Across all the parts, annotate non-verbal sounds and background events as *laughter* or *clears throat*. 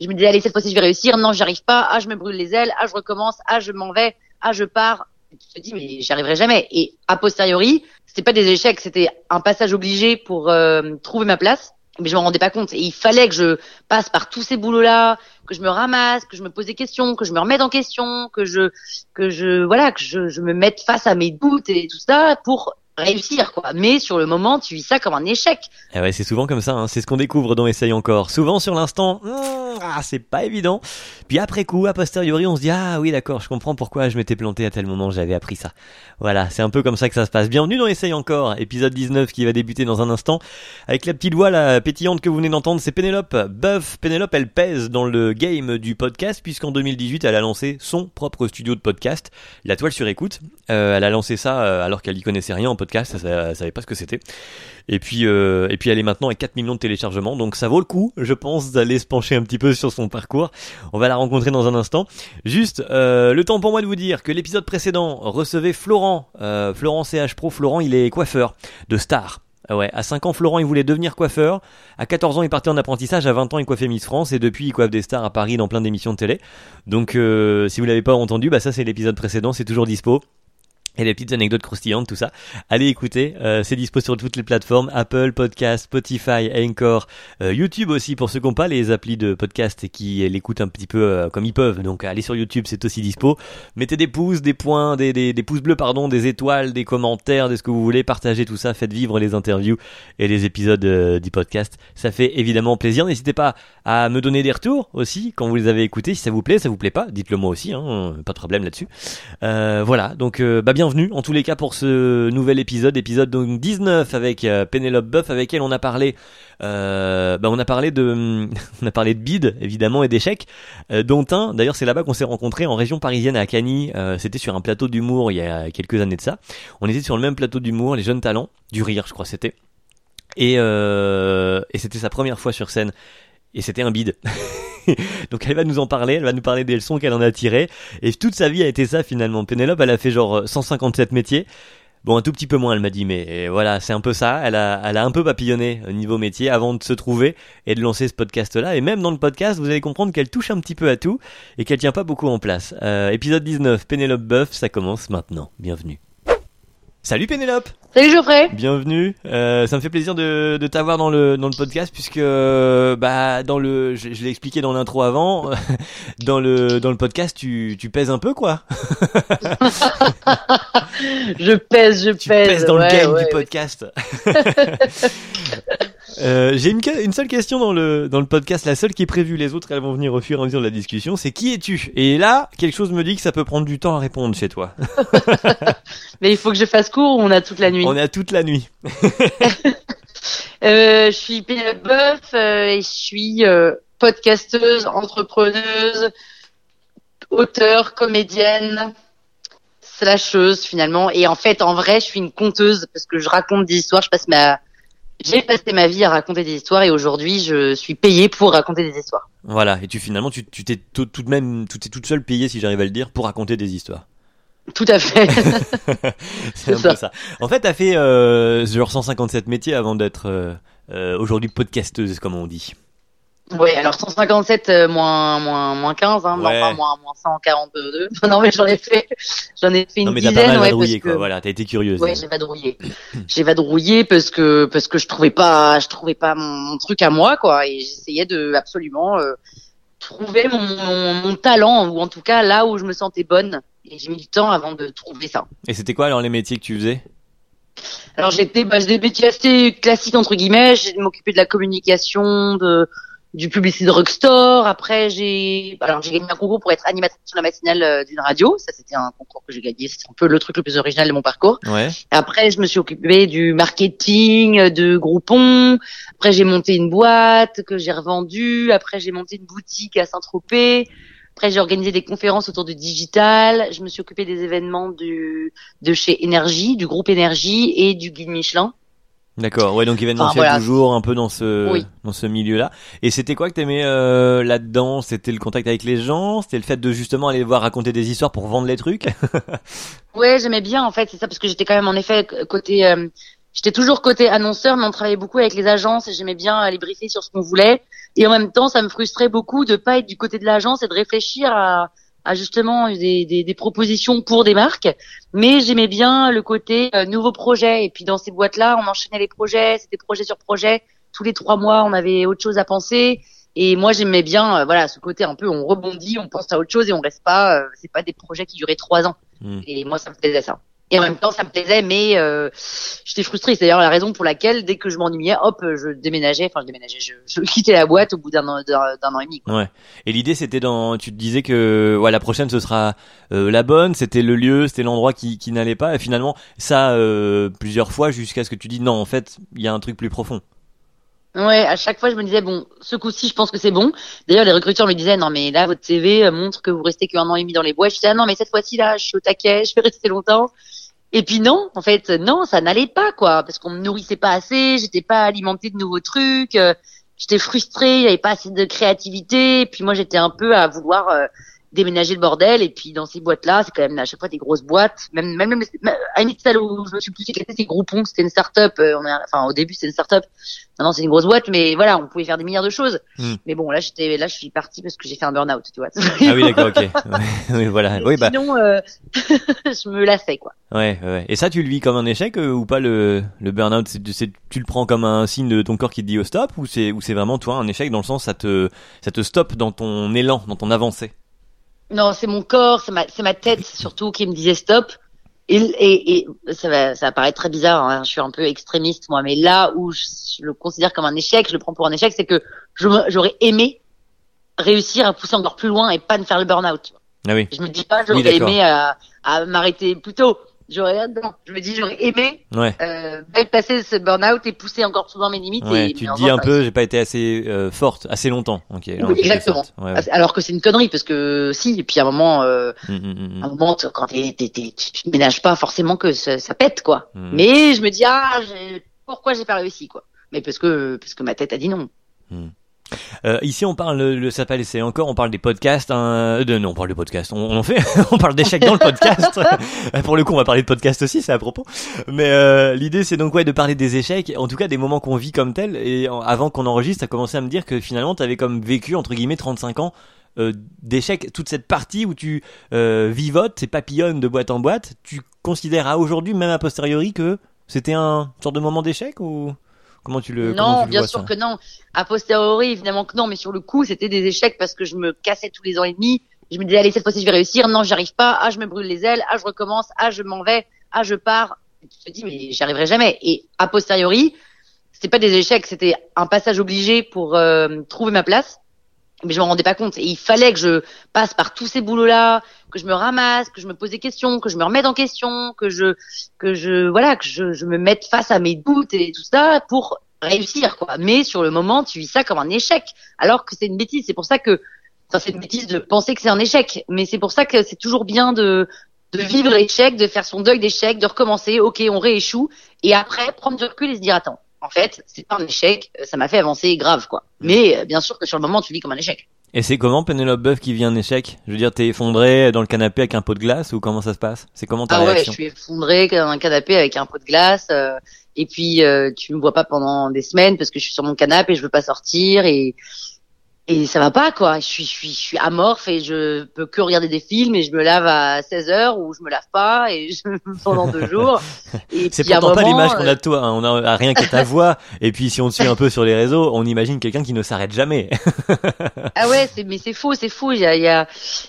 je me disais allez cette fois-ci je vais réussir, non j'y arrive pas, ah je me brûle les ailes, ah je recommence, ah je m'en vais, ah je pars. tu te dis mais j'y arriverai jamais. Et a posteriori, c'était pas des échecs, c'était un passage obligé pour euh, trouver ma place. Mais je m'en rendais pas compte. Et il fallait que je passe par tous ces boulots-là, que je me ramasse, que je me pose des questions, que je me remette en question, que je, que je, voilà, que je, je me mette face à mes doutes et tout ça pour réussir quoi. Mais sur le moment, tu vis ça comme un échec. Et eh ouais, c'est souvent comme ça. Hein. C'est ce qu'on découvre dans Essaye encore. Souvent sur l'instant, hmm, ah, c'est pas évident. Puis après coup, a posteriori, on se dit ah oui d'accord, je comprends pourquoi je m'étais planté à tel moment, j'avais appris ça. Voilà, c'est un peu comme ça que ça se passe. Bienvenue dans Essaye encore, épisode 19 qui va débuter dans un instant avec la petite voix la pétillante que vous venez d'entendre, c'est Pénélope. Buff, Pénélope, elle pèse dans le game du podcast puisqu'en 2018, elle a lancé son propre studio de podcast, La Toile sur écoute. Euh, elle a lancé ça euh, alors qu'elle y connaissait rien en podcast podcast, elle, savait pas ce que c'était. Et puis, euh, et puis elle est maintenant à 4 millions de téléchargements, donc ça vaut le coup, je pense, d'aller se pencher un petit peu sur son parcours. On va la rencontrer dans un instant. Juste, euh, le temps pour moi de vous dire que l'épisode précédent recevait Florent, euh, Florent CH Pro. Florent, il est coiffeur de star. Ah ouais, à 5 ans, Florent, il voulait devenir coiffeur. À 14 ans, il partait en apprentissage. À 20 ans, il coiffait Miss France. Et depuis, il coiffe des stars à Paris dans plein d'émissions de télé. Donc, si vous l'avez pas entendu, bah ça, c'est l'épisode précédent. C'est toujours dispo et les petites anecdotes croustillantes, tout ça. Allez écouter, euh, c'est dispo sur toutes les plateformes, Apple, Podcast, Spotify, Anchor, euh, YouTube aussi pour ceux qui n'ont pas les applis de podcast et qui l'écoutent un petit peu euh, comme ils peuvent. Donc allez sur YouTube, c'est aussi dispo. Mettez des pouces, des points, des, des, pouces bleus, pardon, des étoiles, des commentaires, de ce que vous voulez, partagez tout ça, faites vivre les interviews et les épisodes du podcast. Ça fait évidemment plaisir. N'hésitez pas à me donner des retours aussi quand vous les avez écoutés, si ça vous plaît, ça vous plaît pas, dites-le moi aussi, hein, pas de problème là-dessus. voilà, donc bah bien bienvenue en tous les cas pour ce nouvel épisode, épisode donc 19 avec euh, Pénélope Buff avec elle on a parlé euh, bah on a parlé de *laughs* on a parlé de bide évidemment et d'échecs euh, dont un d'ailleurs c'est là-bas qu'on s'est rencontrés en région parisienne à Cagny c'était sur un plateau d'humour il y a quelques années de ça. On était sur le même plateau d'humour les jeunes talents du rire je crois c'était. Et, et c'était sa première fois sur scène et c'était un bide *laughs* Donc elle va nous en parler, elle va nous parler des leçons qu'elle en a tirées. Et toute sa vie a été ça finalement. Pénélope, elle a fait genre 157 métiers. Bon, un tout petit peu moins, elle m'a dit, mais voilà, c'est un peu ça. Elle a, elle a un peu papillonné au niveau métier avant de se trouver et de lancer ce podcast-là. Et même dans le podcast, vous allez comprendre qu'elle touche un petit peu à tout et qu'elle tient pas beaucoup en place. Euh, épisode 19, Pénélope Boeuf, ça commence maintenant. Bienvenue. Salut Pénélope Salut Geoffrey Bienvenue, euh, ça me fait plaisir de, de t'avoir dans le, dans le podcast puisque bah dans le je, l'ai expliqué dans l'intro avant *laughs* dans le dans le podcast tu, tu pèses un peu quoi *laughs* Je pèse, je tu pèses. dans le game du podcast. *laughs* Euh, j'ai une, une, seule question dans le, dans le podcast, la seule qui est prévue, les autres elles vont venir au fur et à mesure de la discussion, c'est qui es-tu? Et là, quelque chose me dit que ça peut prendre du temps à répondre chez toi. *laughs* Mais il faut que je fasse court ou on a toute la nuit? On a toute la nuit. *laughs* euh, je suis Pénélope Boeuf euh, et je suis euh, podcasteuse, entrepreneuse, auteur, comédienne, slasheuse finalement. Et en fait, en vrai, je suis une conteuse parce que je raconte des histoires, je passe ma j'ai passé ma vie à raconter des histoires et aujourd'hui je suis payée pour raconter des histoires. Voilà, et tu finalement tu t'es tout, tout, de même tu t'es toute seule payée si j'arrive à le dire pour raconter des histoires. Tout à fait. *laughs* *laughs* c'est un ça. peu ça. En fait, t'as fait euh, genre 157 métiers avant d'être euh, euh, aujourd'hui podcasteuse comme on dit. Oui, alors 157 euh, moins moins moins 15, hein, ouais. enfin moins moins 142. *laughs* non mais j'en ai fait j'en ai fait une non, mais dizaine. T'as pas ouais, quoi. Voilà, t'as été curieuse. Ouais, j'ai vadrouillé. *clears throat* j'ai vadrouillé parce que parce que je trouvais pas je trouvais pas mon, truc à moi quoi et j'essayais de absolument euh, trouver mon, mon, mon, talent ou en tout cas là où je me sentais bonne et j'ai mis du temps avant de trouver ça. Et c'était quoi alors les métiers que tu faisais? Alors j'étais bah, des métiers assez classiques entre guillemets, j'ai m'occuper de la communication, de du Publicity Drugstore. Après, j'ai alors j'ai gagné un concours pour être animatrice sur la matinale euh, d'une radio. Ça, c'était un concours que j'ai gagné. C'est un peu le truc le plus original de mon parcours. Ouais. Après, je me suis occupée du marketing de Groupon. Après, j'ai monté une boîte que j'ai revendue. Après, j'ai monté une boutique à Saint-Tropez. Après, j'ai organisé des conférences autour du digital. Je me suis occupée des événements du, de chez Énergie, du groupe Énergie et du guide Michelin. D'accord, ouais, donc événementiel toujours un peu dans ce dans ce milieu-là. Et c'était quoi que t'aimais euh, là-dedans? C'était le contact avec les gens? C'était le fait de justement aller voir raconter des histoires pour vendre les trucs? *laughs* Ouais, j'aimais bien en fait, c'est ça parce que j'étais quand même en effet côté euh, j'étais toujours côté annonceur mais on travaillait beaucoup avec les agences et j'aimais bien aller briefer sur ce qu'on voulait. Et en même temps, ça me frustrait beaucoup de pas être du côté de l'agence et de réfléchir à, à justement des, des, des, propositions pour des marques. Mais j'aimais bien le côté euh, nouveau projet. Et puis dans ces boîtes-là, on enchaînait les projets, c'était projet sur projet. Tous les trois mois, on avait autre chose à penser. Et moi, j'aimais bien, euh, voilà, ce côté un peu, on rebondit, on pense à autre chose et on reste pas. Euh, c'est pas des projets qui duraient trois ans. Hmm. Et moi, ça me plaisait ça. Et en même temps, ça me plaisait, mais euh, j'étais frustrée. C'est d'ailleurs la raison pour laquelle, dès que je m'ennuyais, hop, je déménageais. Enfin, je déménageais. Je, je *laughs* quittais la boîte au bout d'un an, d'un an et demi. Quoi. Ouais. Et l'idée, c'était dans. Tu te disais que ouais, la prochaine, ce sera euh, la bonne. C'était le lieu, c'était l'endroit qui, qui n'allait pas. Et finalement, ça euh, plusieurs fois jusqu'à ce que tu dis non. En fait, il y a un truc plus profond. Ouais, à chaque fois, je me disais, bon, ce coup-ci, je pense que c'est bon. D'ailleurs, les recruteurs me disaient, non, mais là, votre CV montre que vous restez qu'un an et demi dans les bois. Je disais, ah, non, mais cette fois-ci, là, je suis au taquet, *laughs* je vais rester longtemps. Et puis non, en fait, non, ça n'allait pas, quoi, parce qu'on me nourrissait pas assez, j'étais pas alimentée de nouveaux trucs, euh, j'étais frustrée, il y avait pas assez de créativité, et puis moi, j'étais un peu à vouloir euh, déménager le bordel et puis dans ces boîtes là c'est quand même à chaque fois des grosses boîtes. Même même, même à une celle où je me suis plus éclatée c'est Groupon c'était une start-up euh, on a, enfin au début c'était une start-up. Maintenant c'est une grosse boîte mais voilà on pouvait faire des milliards de choses. Hmm. mais bon là j'étais là je suis partie parce que j'ai fait un burn-out tu vois. Ah oui d'accord ok. *laughs* *laughs* Oui voilà. Oui bah. Sinon euh, *laughs* je me lassais quoi. Ouais ouais et ça tu le vis comme un échec euh, ou pas le le burn-out? C'est tu le prends comme un signe de ton corps qui te dit au stop ou c'est ou c'est vraiment toi un échec dans le sens ça te ça te stoppe dans ton élan dans ton avancée? Non, c'est mon corps, c'est ma, ma tête surtout qui me disait stop. Et, et, et ça va, ça va paraître très bizarre. Hein, je suis un peu extrémiste moi, mais là où je, le considère comme un échec, je le prends pour un échec, c'est que j'aurais aimé réussir à pousser encore plus loin et pas de faire le burn-out. Ah oui. Je me dis pas j'aurais aimé à, à m'arrêter plus tôt j'aurais je me dis j'aurais aimé ouais. euh, passer ce burn-out et pousser encore plus loin mes limites ouais, tu te dis un peu j'ai pas été assez euh, forte assez longtemps. Ok exactement. alors que c'est une connerie parce que si et puis à un moment euh, mmh, mmh, mmh, un moment quand t'es, t'es, t'es, tu ne ménages pas forcément que ça, ça pète quoi. Mais je me dis ah j'ai, pourquoi j'ai pas réussi quoi. Mais parce que parce que ma tête a dit non euh, ici, on parle, le s'appelle c'est encore, on parle des podcasts. Hein, de, non, on parle de podcasts. On, en fait, *laughs* on parle d'échecs dans le podcast. *laughs* Pour le coup, on va parler de podcast aussi, c'est à propos. Mais euh, l'idée, c'est donc ouais de parler des échecs, en tout cas des moments qu'on vit comme tel. Et avant qu'on enregistre, t'as commencé à me dire que finalement, t'avais comme vécu entre guillemets 35 ans euh, d'échecs. Toute cette partie où tu euh, vivotes et papillonnes de boîte en boîte, tu considères à aujourd'hui, même a posteriori, que c'était un sorte de moment d'échec ou? Comment tu le Non, tu bien sûr que non. A posteriori, évidemment que non, mais sur le coup, c'était des échecs parce que je me cassais tous les ans et demi. Je me disais allez cette fois-ci je vais réussir. Non, j'arrive pas. Ah, je me brûle les ailes. Ah, je recommence. Ah, je m'en vais. Ah, je pars. tu te dis mais j'y arriverai jamais. Et a posteriori, c'était pas des échecs, c'était un passage obligé pour euh, trouver ma place mais je m'en rendais pas compte. Et il fallait que je passe par tous ces boulots-là, que je me ramasse, que je me pose des questions, que je me remette en question, que je, que je, voilà, que je, je me mette face à mes doutes et tout ça pour réussir, quoi. Mais sur le moment, tu vis ça comme un échec, alors que c'est une bêtise. C'est pour ça que, enfin, c'est une bêtise de penser que c'est un échec. Mais c'est pour ça que c'est toujours bien de, de vivre l'échec, de faire son deuil d'échec, de recommencer. Ok, on rééchoue, et après prendre du recul et se dire attends en fait, c'est pas un échec, euh, ça m'a fait avancer grave, quoi. Mm. Mais euh, bien sûr que sur le moment, tu vis comme un échec. Et c'est comment Penelope Buff qui vit un échec? Je veux dire, t'es effondré dans le canapé avec un pot de glace ou comment ça se passe? C'est comment ta ah réaction? ouais, je suis effondré dans un canapé avec un pot de glace. Euh, et puis tu me vois pas pendant des semaines parce que je suis sur mon canapé et je veux pas sortir et et ça va pas quoi. Je suis je suis je suis amorphe et je peux que regarder des films et je me lave à 16 heures ou je me lave pas et je *laughs* pendant deux jours. C'est pourtant pas l'image qu'on a de toi. Hein. On a rien que ta voix. Et puis si on te suit un peu sur les réseaux, on imagine quelqu'un qui ne s'arrête jamais. *laughs* ah ouais, c'est mais c'est faux, c'est fou. Il y a il y a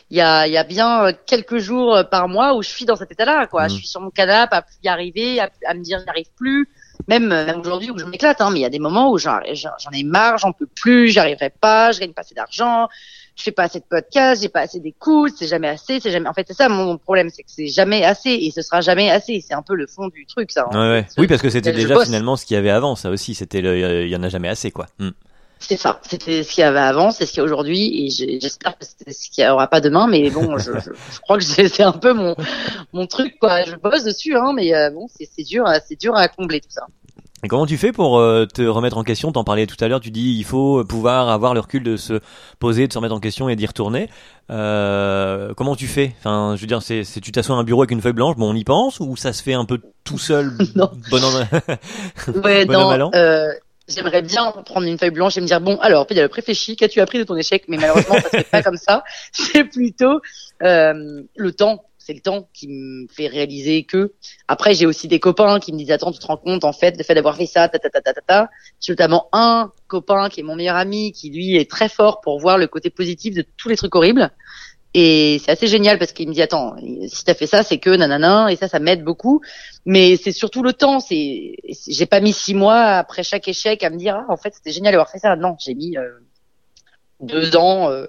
il y a il y a bien quelques jours par mois où je suis dans cet état-là quoi. Mm. Je suis sur mon canapé à plus y arriver, à, à me dire j'arrive plus même, même aujourd'hui où je m'éclate, hein, mais il y a des moments où j'en ai marre, j'en peux plus, j'y arriverai pas, je gagne pas assez d'argent, je fais pas assez de podcasts, j'ai pas assez d'écoute, c'est jamais assez, c'est jamais. En fait, c'est ça mon problème, c'est que c'est jamais assez et ce sera jamais assez. C'est un peu le fond du truc, ça. Hein. Ouais, Oui, parce que c'était déjà finalement ce qu'il y avait avant, ça aussi. C'était, il y en a jamais assez, quoi. Hmm. C'est ça. C'était ce qu'il y avait avant, c'est ce qu'il y a aujourd'hui, et j'espère que c'est ce qu'il n'y aura pas demain. Mais bon, je, je, je crois que c'est un peu mon mon truc, quoi. Je bosse dessus, hein, mais euh, bon, c'est dur, c'est dur à combler tout ça. Et comment tu fais pour euh, te remettre en question? T'en parlais tout à l'heure, tu dis il faut pouvoir avoir le recul de se poser, de se remettre en question et d'y retourner. Euh, comment tu fais? Enfin, je veux dire, c'est, tu t'assois à un bureau avec une feuille blanche, bon, on y pense, ou ça se fait un peu tout seul *laughs* Non. Bon ouais, *laughs* non, euh, j'aimerais bien prendre une feuille blanche et me dire bon alors Pénélope réfléchis qu'as-tu appris de ton échec? Mais malheureusement ça se fait pas *laughs* comme ça. C'est plutôt euh, le temps. C'est le temps qui me fait réaliser que après j'ai aussi des copains qui me disent attends tu te rends compte en fait le fait d'avoir fait ça ta ta ta ta ta ta j'ai notamment un copain qui est mon meilleur ami qui lui est très fort pour voir le côté positif de tous les trucs horribles et c'est assez génial parce qu'il me dit attends, si t'as fait ça, c'est que nanana et ça, ça m'aide beaucoup. Mais c'est surtout le temps. C'est, j'ai pas mis six mois après chaque échec à me dire ah en fait c'était génial d'avoir fait ça. Non, j'ai mis euh, deux ans euh,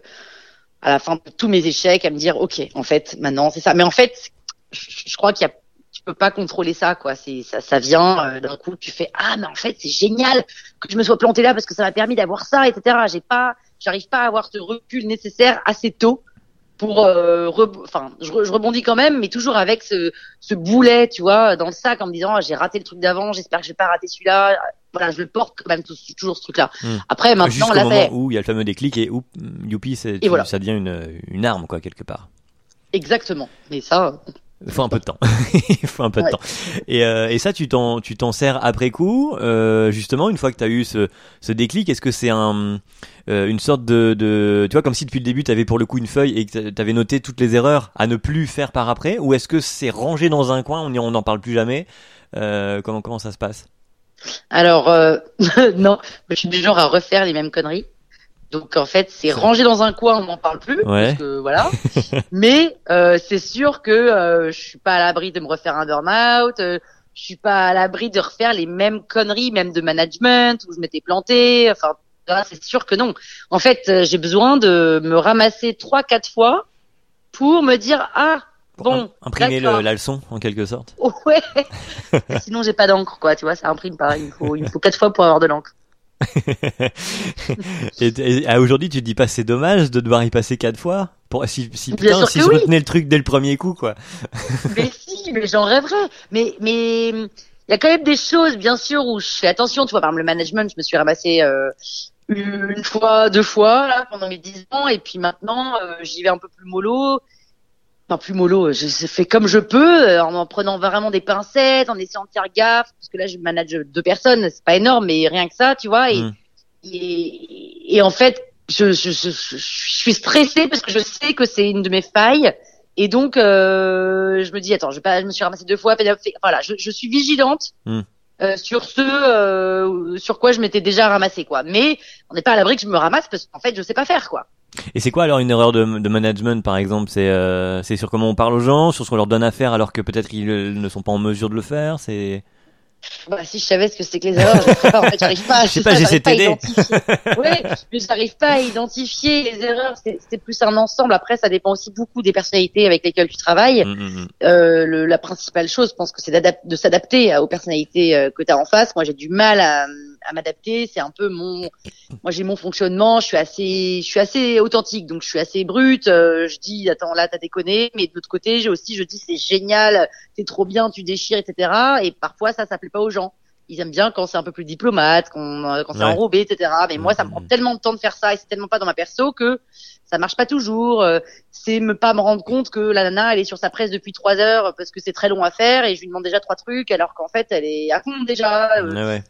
à la fin de tous mes échecs à me dire ok en fait maintenant c'est ça. Mais en fait, je, crois qu'il y a tu peux pas contrôler ça quoi. C'est ça, ça vient euh, d'un coup. Tu fais ah mais en fait c'est génial que je me sois planté là parce que ça m'a permis d'avoir ça, etc. J'ai pas, j'arrive pas à avoir ce recul nécessaire assez tôt pour euh, enfin je, rebondis quand même mais toujours avec ce, ce boulet tu vois dans le sac en me disant ah, j'ai raté le truc d'avant j'espère que j'ai pas raté celui-là. Voilà je le porte quand même toujours ce truc là hmm. après maintenant là moment où il y a le fameux déclic et où youpi ça devient une, une arme quoi quelque part. Exactement. Mais ça il faut un peu de temps. *laughs* Il faut un peu de temps. Et, euh, et ça, tu t'en, tu t'en sers après coup, euh, justement, une fois que tu as eu ce, ce déclic. Est-ce que c'est un, euh, une sorte de, de, tu vois, comme si depuis le début, tu avais pour le coup une feuille et que tu avais noté toutes les erreurs à ne plus faire par après, ou est-ce que c'est rangé dans un coin, on on n'en parle plus jamais euh, Comment comment ça se passe? Alors *laughs* non, je suis du genre à refaire les mêmes conneries. Donc en fait, c'est rangé dans un coin, on n'en parle plus. Parce que, voilà. *laughs* Mais euh, c'est sûr que euh, je suis pas à l'abri de me refaire un burn-out. Euh, je suis pas à l'abri de refaire les mêmes conneries, même de management où je m'étais planté. Enfin, c'est sûr que non. En fait, euh, j'ai besoin de me ramasser trois, quatre fois pour me dire ah bon. Imprimer le, la leçon en quelque sorte. Ouais. *laughs* Sinon, j'ai pas d'encre, quoi. Tu vois, ça imprime pas. Il faut, il faut quatre fois pour avoir de l'encre. *laughs* et, aujourd'hui, tu te dis pas c'est dommage de devoir y passer quatre fois pour si si putain si je retenais le truc dès le premier coup quoi. *laughs* mais si, mais j'en rêverais. Mais mais il y a quand même des choses bien sûr où je fais attention. Tu vois, par exemple le management, je me suis ramassé euh, une fois, deux fois là pendant mes dix ans, et puis maintenant euh, j'y vais un peu plus mollo enfin plus mollo, je, fais comme je peux, euh, en en prenant vraiment des pincettes, en essayant de faire gaffe, parce que là je manage deux personnes, c'est pas énorme, mais rien que ça, tu vois. Et, mm. et, et, en fait, je, je, je, je, suis stressée parce que je sais que c'est une de mes failles. Et donc, euh, je me dis, attends, je, vais pas, je me suis ramassée deux fois. Voilà, je, je suis vigilante. Mm. Euh, sur ce euh, sur quoi je m'étais déjà ramassé quoi mais on n'est pas à l'abri que je me ramasse parce qu'en fait je sais pas faire quoi et c'est quoi alors une erreur de, de management par exemple? C'est euh, c'est sur comment on parle aux gens, sur ce qu'on leur donne à faire alors que peut-être ils ne sont pas en mesure de le faire? C'est bah, si je savais ce que c'est que les erreurs, je pas, en fait, j'arrive pas, *laughs* je sais pas, j'essaie de t'aider. Ouais, mais j'arrive pas à identifier les erreurs, c'est plus un ensemble. Après, ça dépend aussi beaucoup des personnalités avec lesquelles tu travailles. Mm, mm, mm. Euh, le, la principale chose, je pense que c'est de s'adapter aux personnalités euh, que tu as en face. Moi, j'ai du mal à, à m'adapter. C'est un peu mon, moi j'ai mon fonctionnement. Je suis assez, je suis assez authentique, donc je suis assez brute. Euh, je dis attends là t'as déconné, mais de l'autre côté j'ai aussi je dis c'est génial, c'est trop bien, tu déchires, etc. Et parfois ça ça plaît pas aux gens. Ils aiment bien quand c'est un peu plus diplomate, quand, quand c'est enrobé, etc. Mais moi ça me prend tellement de temps de faire ça et c'est tellement pas dans ma perso que ça marche pas toujours. Euh, c'est me pas me rendre compte que la nana elle est sur sa presse depuis trois heures parce que c'est très long à faire et je lui demande déjà trois trucs alors qu'en fait elle est à fond déjà. Euh, ouais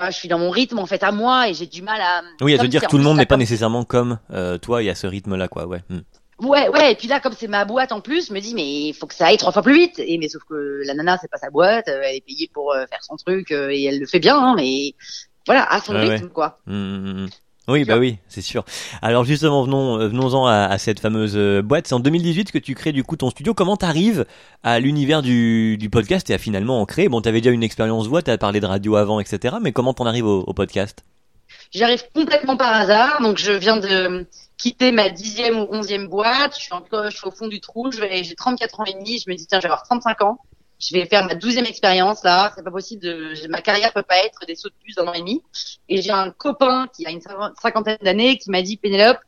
je suis dans mon rythme en fait à moi et j'ai du mal à. Oui, à te dire que tout le monde n'est pas nécessairement comme euh, toi et à ce rythme-là, quoi. Ouais. Hmm. Ouais, ouais. Et puis là, comme c'est ma boîte en plus, je me dis mais il faut que ça aille trois fois plus vite. Et mais sauf que la nana, c'est pas sa boîte, euh, elle est payée pour euh, faire son truc et elle le fait bien, hein, mais voilà, à son rythme, quoi. Hmm, hmm, oui, bah oui, c'est sûr. Alors justement, venons, euh, venons-en à, cette fameuse euh, boîte. C'est en 2018 que tu crées du coup ton studio. Comment t'arrives à l'univers du, du podcast et à finalement en créer? Bon, t'avais déjà une expérience voix, t'as parlé de radio avant, etc. Mais comment t'en arrives au, au podcast? J'arrive complètement par hasard. Donc je viens de quitter ma dixième ou onzième boîte. Je suis encore, je suis au fond du trou. J'ai 34 ans et demi. Je me dis tiens, je vais avoir 35 ans je vais faire ma douzième expérience là, c'est pas possible de, ma carrière peut pas être des sauts de puce d'un an et demi. Et j'ai un copain qui a une cinquantaine d'années qui m'a dit Pénélope,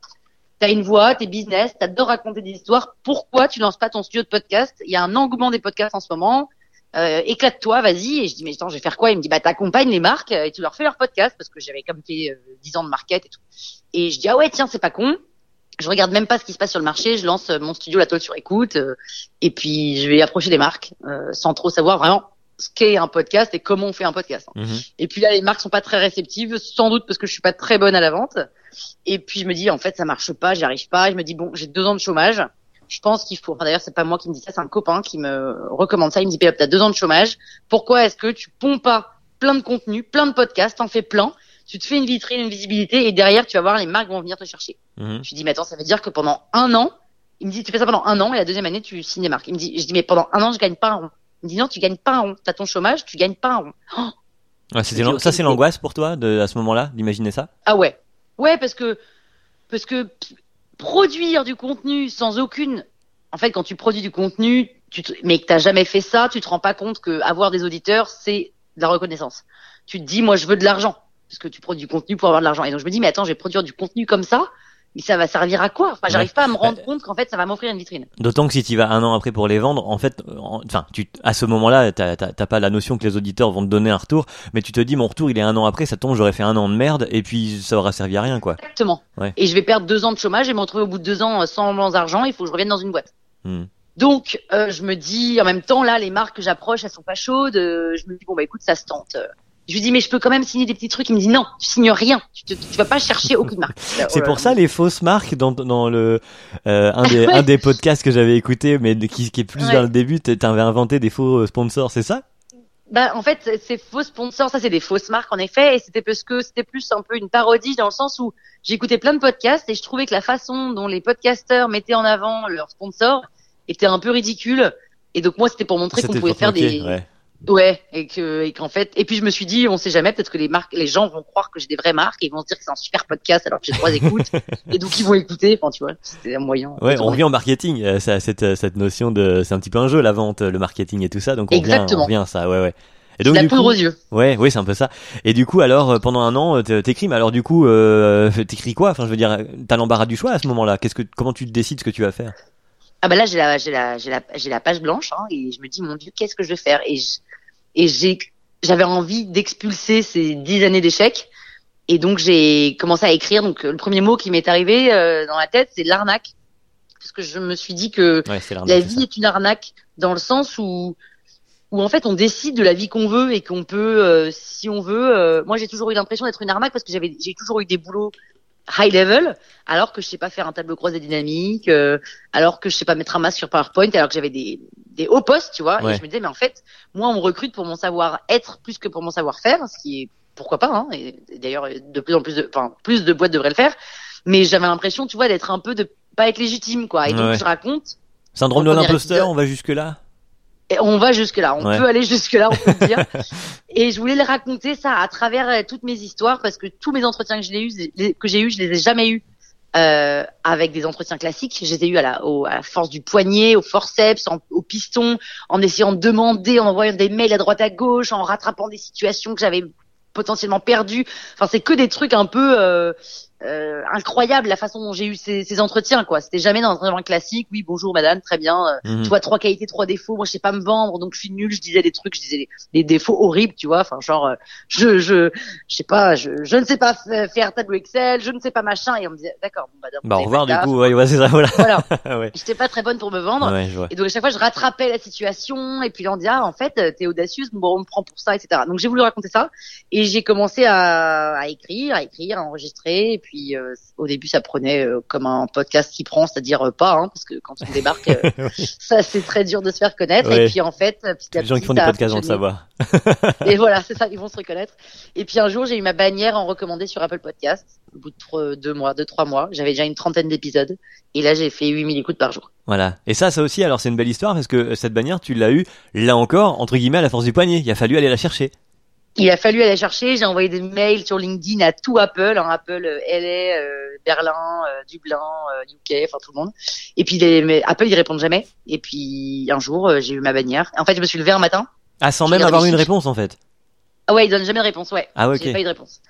t'as une voix, t'es business, t'adores raconter des histoires, pourquoi tu lances pas ton studio de podcast? Il y a un engouement des podcasts en ce moment, euh, éclate-toi, vas-y. Et je dis mais attends, je vais faire quoi? Il me dit bah t'accompagnes les marques et tu leur fais leur podcast parce que j'avais comme fait euh, 10 ans de market et tout. Et je dis ah ouais tiens c'est pas con je regarde même pas ce qui se passe sur le marché, je lance mon studio La Toile sur écoute, euh, et puis je vais approcher des marques euh, sans trop savoir vraiment ce qu'est un podcast et comment on fait un podcast. Mhm. Et puis là, les marques sont pas très réceptives, sans doute parce que je suis pas très bonne à la vente. Et puis je me dis, en fait, ça marche pas, j'y arrive pas. Et je me dis, bon, j'ai deux ans de chômage. Je pense qu'il faut. Enfin, d'ailleurs, c'est pas moi qui me dis ça, c'est un copain qui me recommande ça. Il me dit, Pélope, t'as deux ans de chômage. Pourquoi est-ce que tu pompes pas plein de contenu, plein de podcasts, t'en fais plein, tu te fais une vitrine, une visibilité, et derrière, tu vas voir, les marques vont venir te chercher. Mhm. Je lui dis, mais attends, ça veut dire que pendant un an, il me dit, tu fais ça pendant un an, et la deuxième année, tu signes des marques. Il me dit, je dis, mais pendant un an, je gagne pas un rond. Il me dit, non, tu gagnes pas un rond. T'as ton chômage, tu gagnes pas un rond. Oh, dis, ça, c'est l'angoisse pour toi, de, à ce moment-là, d'imaginer ça? Ah ouais. Ouais, parce que, parce que produire du contenu sans aucune, en fait, quand tu produis du contenu, tu te- mais que t'as jamais fait ça, tu te rends pas compte que avoir des auditeurs, c'est de la reconnaissance. Tu te dis, moi, je veux de l'argent. Parce que tu produis du contenu pour avoir de l'argent. Et donc, je me dis, mais attends, je vais produire du contenu comme ça, mais ça va servir à quoi? Enfin, j'arrive pas à me rendre compte qu'en fait, ça va m'offrir une vitrine. D'autant que si tu vas un an après pour les vendre, en fait, euh, en- enfin, tu, à ce moment-là, t'as pas la notion que les auditeurs vont te donner un retour, mais tu te dis, mon retour, il est un an après, ça tombe, j'aurais fait un an de merde, et puis ça aura servi à rien, quoi. Exactement. Ouais. Et je vais perdre deux ans de chômage et me retrouver au bout de deux ans euh, sans argent, il faut que je revienne dans une boîte. Hmm. Donc, euh, je me dis, en même temps, là, les marques que j'approche, elles sont pas chaudes. euh, je me dis, bon, bah écoute, ça se tente. Je lui dis, mais je peux quand même signer des petits trucs. Il me dit, non, tu signes rien. Tu, te, tu vas pas chercher *laughs* aucune marque. C'est pour ça les fausses marques dans, dans le euh, un des *laughs* Ouais. un des podcasts que j'avais écouté, mais qui, qui est plus Ouais. vers le début, t'avais inventé des faux euh, sponsors, c'est ça? Bah, en fait, ces faux sponsors, ça, c'est des fausses marques, en effet. Et c'était parce que c'était plus un peu une parodie dans le sens où j'écoutais plein de podcasts et je trouvais que la façon dont les podcasteurs mettaient en avant leurs sponsors était un peu ridicule. Et donc, moi, c'était pour montrer qu'on pouvait faire des, ouais. Ouais, et que et qu'en fait, et puis je me suis dit, on sait jamais, peut-être que les marques, les gens vont croire que j'ai des vraies marques et ils vont se dire que c'est un super podcast alors que j'ai trois écoutes, *laughs* et donc ils vont écouter. Enfin, tu vois, c'était un moyen. Ouais, on revient au marketing, euh, ça, cette, euh, cette notion de, c'est un petit peu un jeu la vente, le marketing et tout ça, donc on revient, Exactement. on revient à ça, ouais, ouais. Et C'est donc la du poudre coup, aux yeux. ouais, ouais, c'est un peu ça. Et du coup, alors euh, pendant un an, t'écris, mais alors du coup, euh, t'écris quoi? Enfin, je veux dire, t'as l'embarras du choix à ce moment-là. Qu'est-ce que, comment tu décides ce que tu vas faire? Ah bah là, j'ai la, j'ai la, j'ai la, j'ai la page blanche, hein, et je me dis, mon Dieu, qu'est-ce que je vais faire? Et je- et j'ai, j'avais envie d'expulser ces dix années d'échecs, et donc j'ai commencé à écrire. Donc le premier mot qui m'est arrivé euh, dans la tête, c'est l'arnaque, parce que je me suis dit que Ouais, La vie est une arnaque dans le sens où où en fait on décide de la vie qu'on veut et qu'on peut euh, si on veut. Euh, moi j'ai toujours eu l'impression d'être une arnaque parce que j'avais j'ai toujours eu des boulots high level alors que je sais pas faire un tableau croisé dynamique euh, alors que je sais pas mettre un masque sur PowerPoint alors que j'avais des des hauts postes tu vois Ouais. et je me disais mais en fait moi on me recrute pour mon savoir être plus que pour mon savoir faire ce qui est pourquoi pas hein, et, d'ailleurs de plus en plus de enfin plus de boîtes devraient le faire mais j'avais l'impression tu vois d'être un peu de pas être légitime quoi et donc Ouais. je raconte Syndrome de l'imposteur, on va jusque là. Et on va jusque là, on Ouais. peut aller jusque là, on peut le dire. *laughs* et je voulais le raconter ça à travers euh, toutes mes histoires parce que tous mes entretiens que j'ai eu, les- que j'ai eu, je les ai jamais eus euh, avec des entretiens classiques. Je les ai eus à la, au- à la force du poignet, au forceps, en- au piston, en essayant de demander, en envoyant des mails à droite à gauche, en rattrapant des situations que j'avais potentiellement perdues. Enfin, c'est que des trucs un peu euh, euh, incroyables la façon dont j'ai eu ces, ces entretiens. quoi. C'était jamais dans un entretien classique. Oui, bonjour madame, très bien. euh, Mhm. tu vois trois qualités trois défauts moi je sais pas me vendre donc je suis nulle je disais des trucs je disais des, des défauts horribles tu vois enfin genre euh, je je je sais pas je, je ne sais pas fa- faire tableau Excel je ne sais pas machin et on me disait d'accord bon bah, Bah, au revoir du coup, ouais, ouais, c'est ça, voilà. voilà *laughs* ouais. j'étais pas très bonne pour me vendre Ouais, et donc à chaque fois je rattrapais la situation et puis là on dit ah en fait euh, t'es audacieuse bon on me prend pour ça etc donc j'ai voulu raconter ça et j'ai commencé à, à écrire à écrire à enregistrer et puis euh, au début ça prenait euh, comme un podcast qui prend c'est-à-dire euh, pas hein, parce que quand on débarque *laughs* ça c'est très dur de se faire connaître Ouais. et puis en fait petit à Les gens qui font des podcasts vont le savoir. et *laughs* voilà c'est ça ils vont se reconnaître et puis un jour j'ai eu ma bannière en recommandé sur Apple Podcast au bout de trois- deux mois deux trois mois j'avais déjà une trentaine d'épisodes et là j'ai fait 8000 écoutes par jour Voilà. Et ça, ça aussi, alors c'est une belle histoire parce que cette bannière, tu l'as eu, là encore, entre guillemets, à la force du poignet. Il a fallu aller la chercher. Il a fallu aller chercher. J'ai envoyé des mails sur LinkedIn à tout Apple, hein, Apple, euh, LA, euh, Berlin, euh, Dublin, euh, UK, enfin tout le monde. Et puis les, mais Apple ils répondent jamais. Et puis un jour euh, j'ai eu ma bannière. En fait je me suis levé un matin. Ah, sans même avoir les une réponse en fait. Ah ouais ils donnent jamais de réponse. Ouais. Ah, ok. J'ai pas eu de réponse.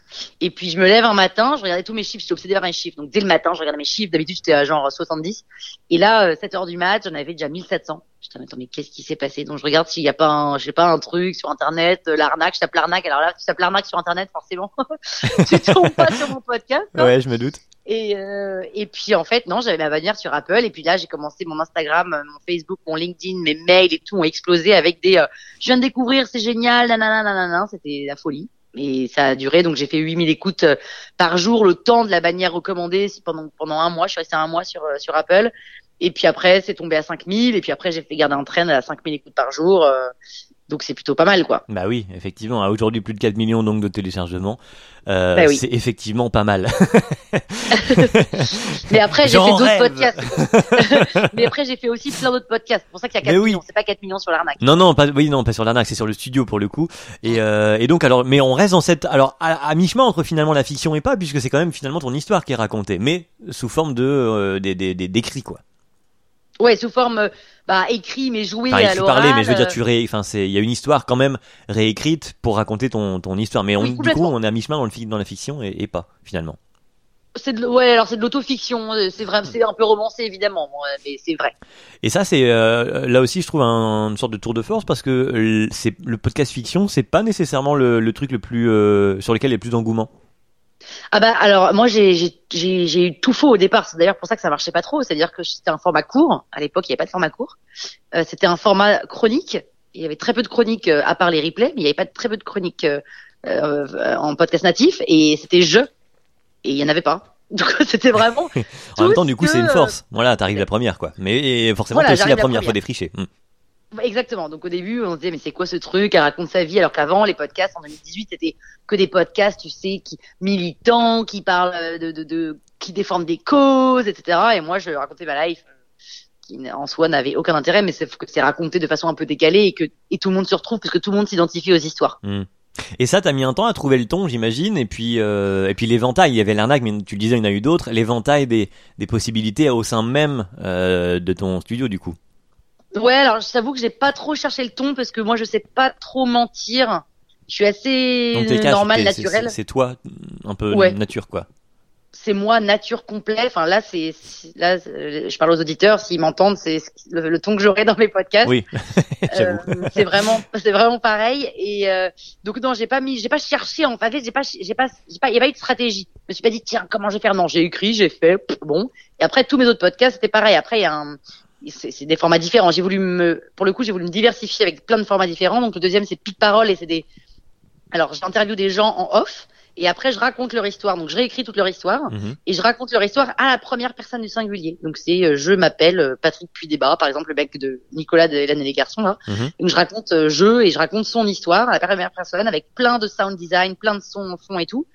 Et puis je me lève un matin, je regardais tous mes chiffres. J'étais obsédée par mes chiffres. Donc dès le matin je regardais mes chiffres. D'habitude j'étais à genre 70. Et là euh, 7 heures du mat, j'en avais déjà 1700. Putain, mais attends, mais qu'est-ce qui s'est passé? Donc je regarde s'il n'y a pas un, je sais pas, un truc sur internet, euh, l'arnaque, je tape l'arnaque. Alors là, tu tapes l'arnaque sur internet, forcément, *laughs* tu tombes pas sur mon podcast. hein. Ouais, je me doute. Et, euh, et puis en fait, non, j'avais ma bannière sur Apple. Et puis là, j'ai commencé mon Instagram, euh, mon Facebook, mon LinkedIn, mes mails et tout ont explosé avec des. euh, je viens de découvrir, c'est génial, nanana, nanana. C'était la folie. Et ça a duré, donc j'ai fait 8000 écoutes euh, par jour, le temps de la bannière recommandée pendant pendant un mois. Je suis restée un mois sur euh, sur Apple. Et puis après, c'est tombé à 5000. Et puis après, j'ai fait garder un train à 5000 écoutes par jour. Donc c'est plutôt pas mal, quoi. Bah oui, effectivement. À Aujourd'hui, plus de 4 millions donc de téléchargements. Euh, Bah oui. C'est effectivement pas mal. *laughs* Mais après, j'ai fait d'autres podcasts. *laughs* Mais après, j'ai fait aussi plein d'autres podcasts. C'est pour ça qu'il y a 4 Mais oui. millions. C'est pas 4 millions sur l'arnaque. Non, non, pas, oui, non, pas sur l'arnaque, c'est sur le studio pour le coup. Et, euh, et donc, alors, mais on reste dans cette, alors, à, à mi-chemin entre finalement la fiction et pas, puisque c'est quand même finalement ton histoire qui est racontée, mais sous forme de, euh, des, des, des, d'écrits, quoi. Ouais, sous forme, euh, bah, écrit, mais joué Enfin, à l'oral. parlé, mais je veux dire, euh, tu ré, enfin, c'est, il y a une histoire quand même réécrite pour raconter ton, ton histoire. Mais on, Oui, du coup, on est à mi-chemin dans, le, dans la fiction et, et pas, finalement. C'est de, ouais, alors c'est de l'autofiction. euh, C'est vrai, c'est un peu romancé évidemment, euh, mais c'est vrai. Et ça, c'est euh, là aussi, je trouve un, une sorte de tour de force parce que euh, c'est le podcast fiction, c'est pas nécessairement le, le truc le plus euh, sur lequel il y a le plus d'engouement. Ah bah alors moi j'ai j'ai j'ai j'ai eu tout faux au départ. C'est d'ailleurs pour ça que ça marchait pas trop. C'est-à-dire que c'était un format court. À l'époque, il n'y avait pas de format court. Euh, c'était un format chronique. Il y avait très peu de chroniques euh, à part les replays, mais il n'y avait pas très peu de chroniques euh, euh, en podcast natif. Et c'était je. Et il y en avait pas. *laughs* Donc c'était vraiment. *laughs* En même temps, du coup, ce c'est une force. Voilà, t'arrives la première, quoi. Mais forcément, Voilà, t'as aussi la la première, première. faut défricher. Hmm. Exactement. Donc au début, on se disait mais c'est quoi ce truc? Elle raconte sa vie alors qu'avant les podcasts en 2018 c'était que des podcasts, tu sais, qui militants, qui parlent euh, de, de, de qui défendent des causes, etc. Et moi je racontais ma life euh, qui en soi n'avait aucun intérêt, mais c'est c'est raconté de façon un peu décalée et que et tout le monde se retrouve parce que tout le monde s'identifie aux histoires. Et ça, t'as mis un temps à trouver le ton, j'imagine. Et puis, euh, et puis l'éventail. Il y avait l'arnaque, mais tu le disais, il y en a eu d'autres. L'éventail des, des possibilités au sein même euh, de ton studio, du coup. Ouais, alors je t'avoue que j'ai pas trop cherché le ton parce que moi je sais pas trop mentir. Je suis assez Donc t'es cash, normal, t'es- c'est- naturel. c'est- C'est toi, un peu Ouais. nature, quoi. c'est moi nature complet. Enfin là, c'est là, je parle aux auditeurs s'ils m'entendent, c'est le, le ton que j'aurai dans mes podcasts. Oui. Euh, *laughs* c'est vraiment, c'est vraiment pareil. Et euh, donc non, j'ai pas mis, j'ai pas cherché en fait, j'ai pas, j'ai pas, j'ai pas, il y a pas eu de stratégie. Je me suis pas dit tiens comment je vais faire? Non, j'ai écrit, j'ai fait, pff, bon. Et après tous mes autres podcasts c'était pareil. Après il y a un c'est des formats différents. J'ai voulu me, pour le coup, j'ai voulu me diversifier avec plein de formats différents. Donc le deuxième, c'est pic parole et c'est des, alors j'interviewe des gens en off et après je raconte leur histoire. Donc je réécris toute leur histoire Mhm. et je raconte leur histoire à la première personne du singulier. Donc c'est, euh, je m'appelle euh, Patrick Puydébat, par exemple le mec de Nicolas de Hélène et les garçons là. Mhm. Donc je raconte euh, je et je raconte son histoire à la première personne avec plein de sound design, plein de sons fond et tout.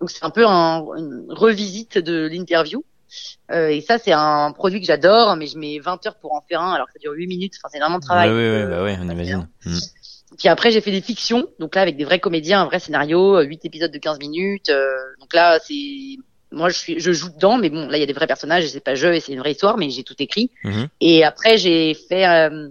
Donc c'est un peu un, une revisite de l'interview. Euh, et ça, c'est un produit que j'adore, mais je mets 20 heures pour en faire un, alors que ça dure 8 minutes. Enfin, c'est énormément de travail. Ouais, ouais, Euh, bah ouais, on imagine. Hmm. Puis après, j'ai fait des fictions, donc là avec des vrais comédiens, un vrai scénario, euh, 8 épisodes de 15 minutes. euh, donc là, c'est moi je suis je joue dedans, mais bon, là il y a des vrais personnages, et c'est pas je et c'est une vraie histoire, mais j'ai tout écrit. Mhm. Et après, j'ai fait euh,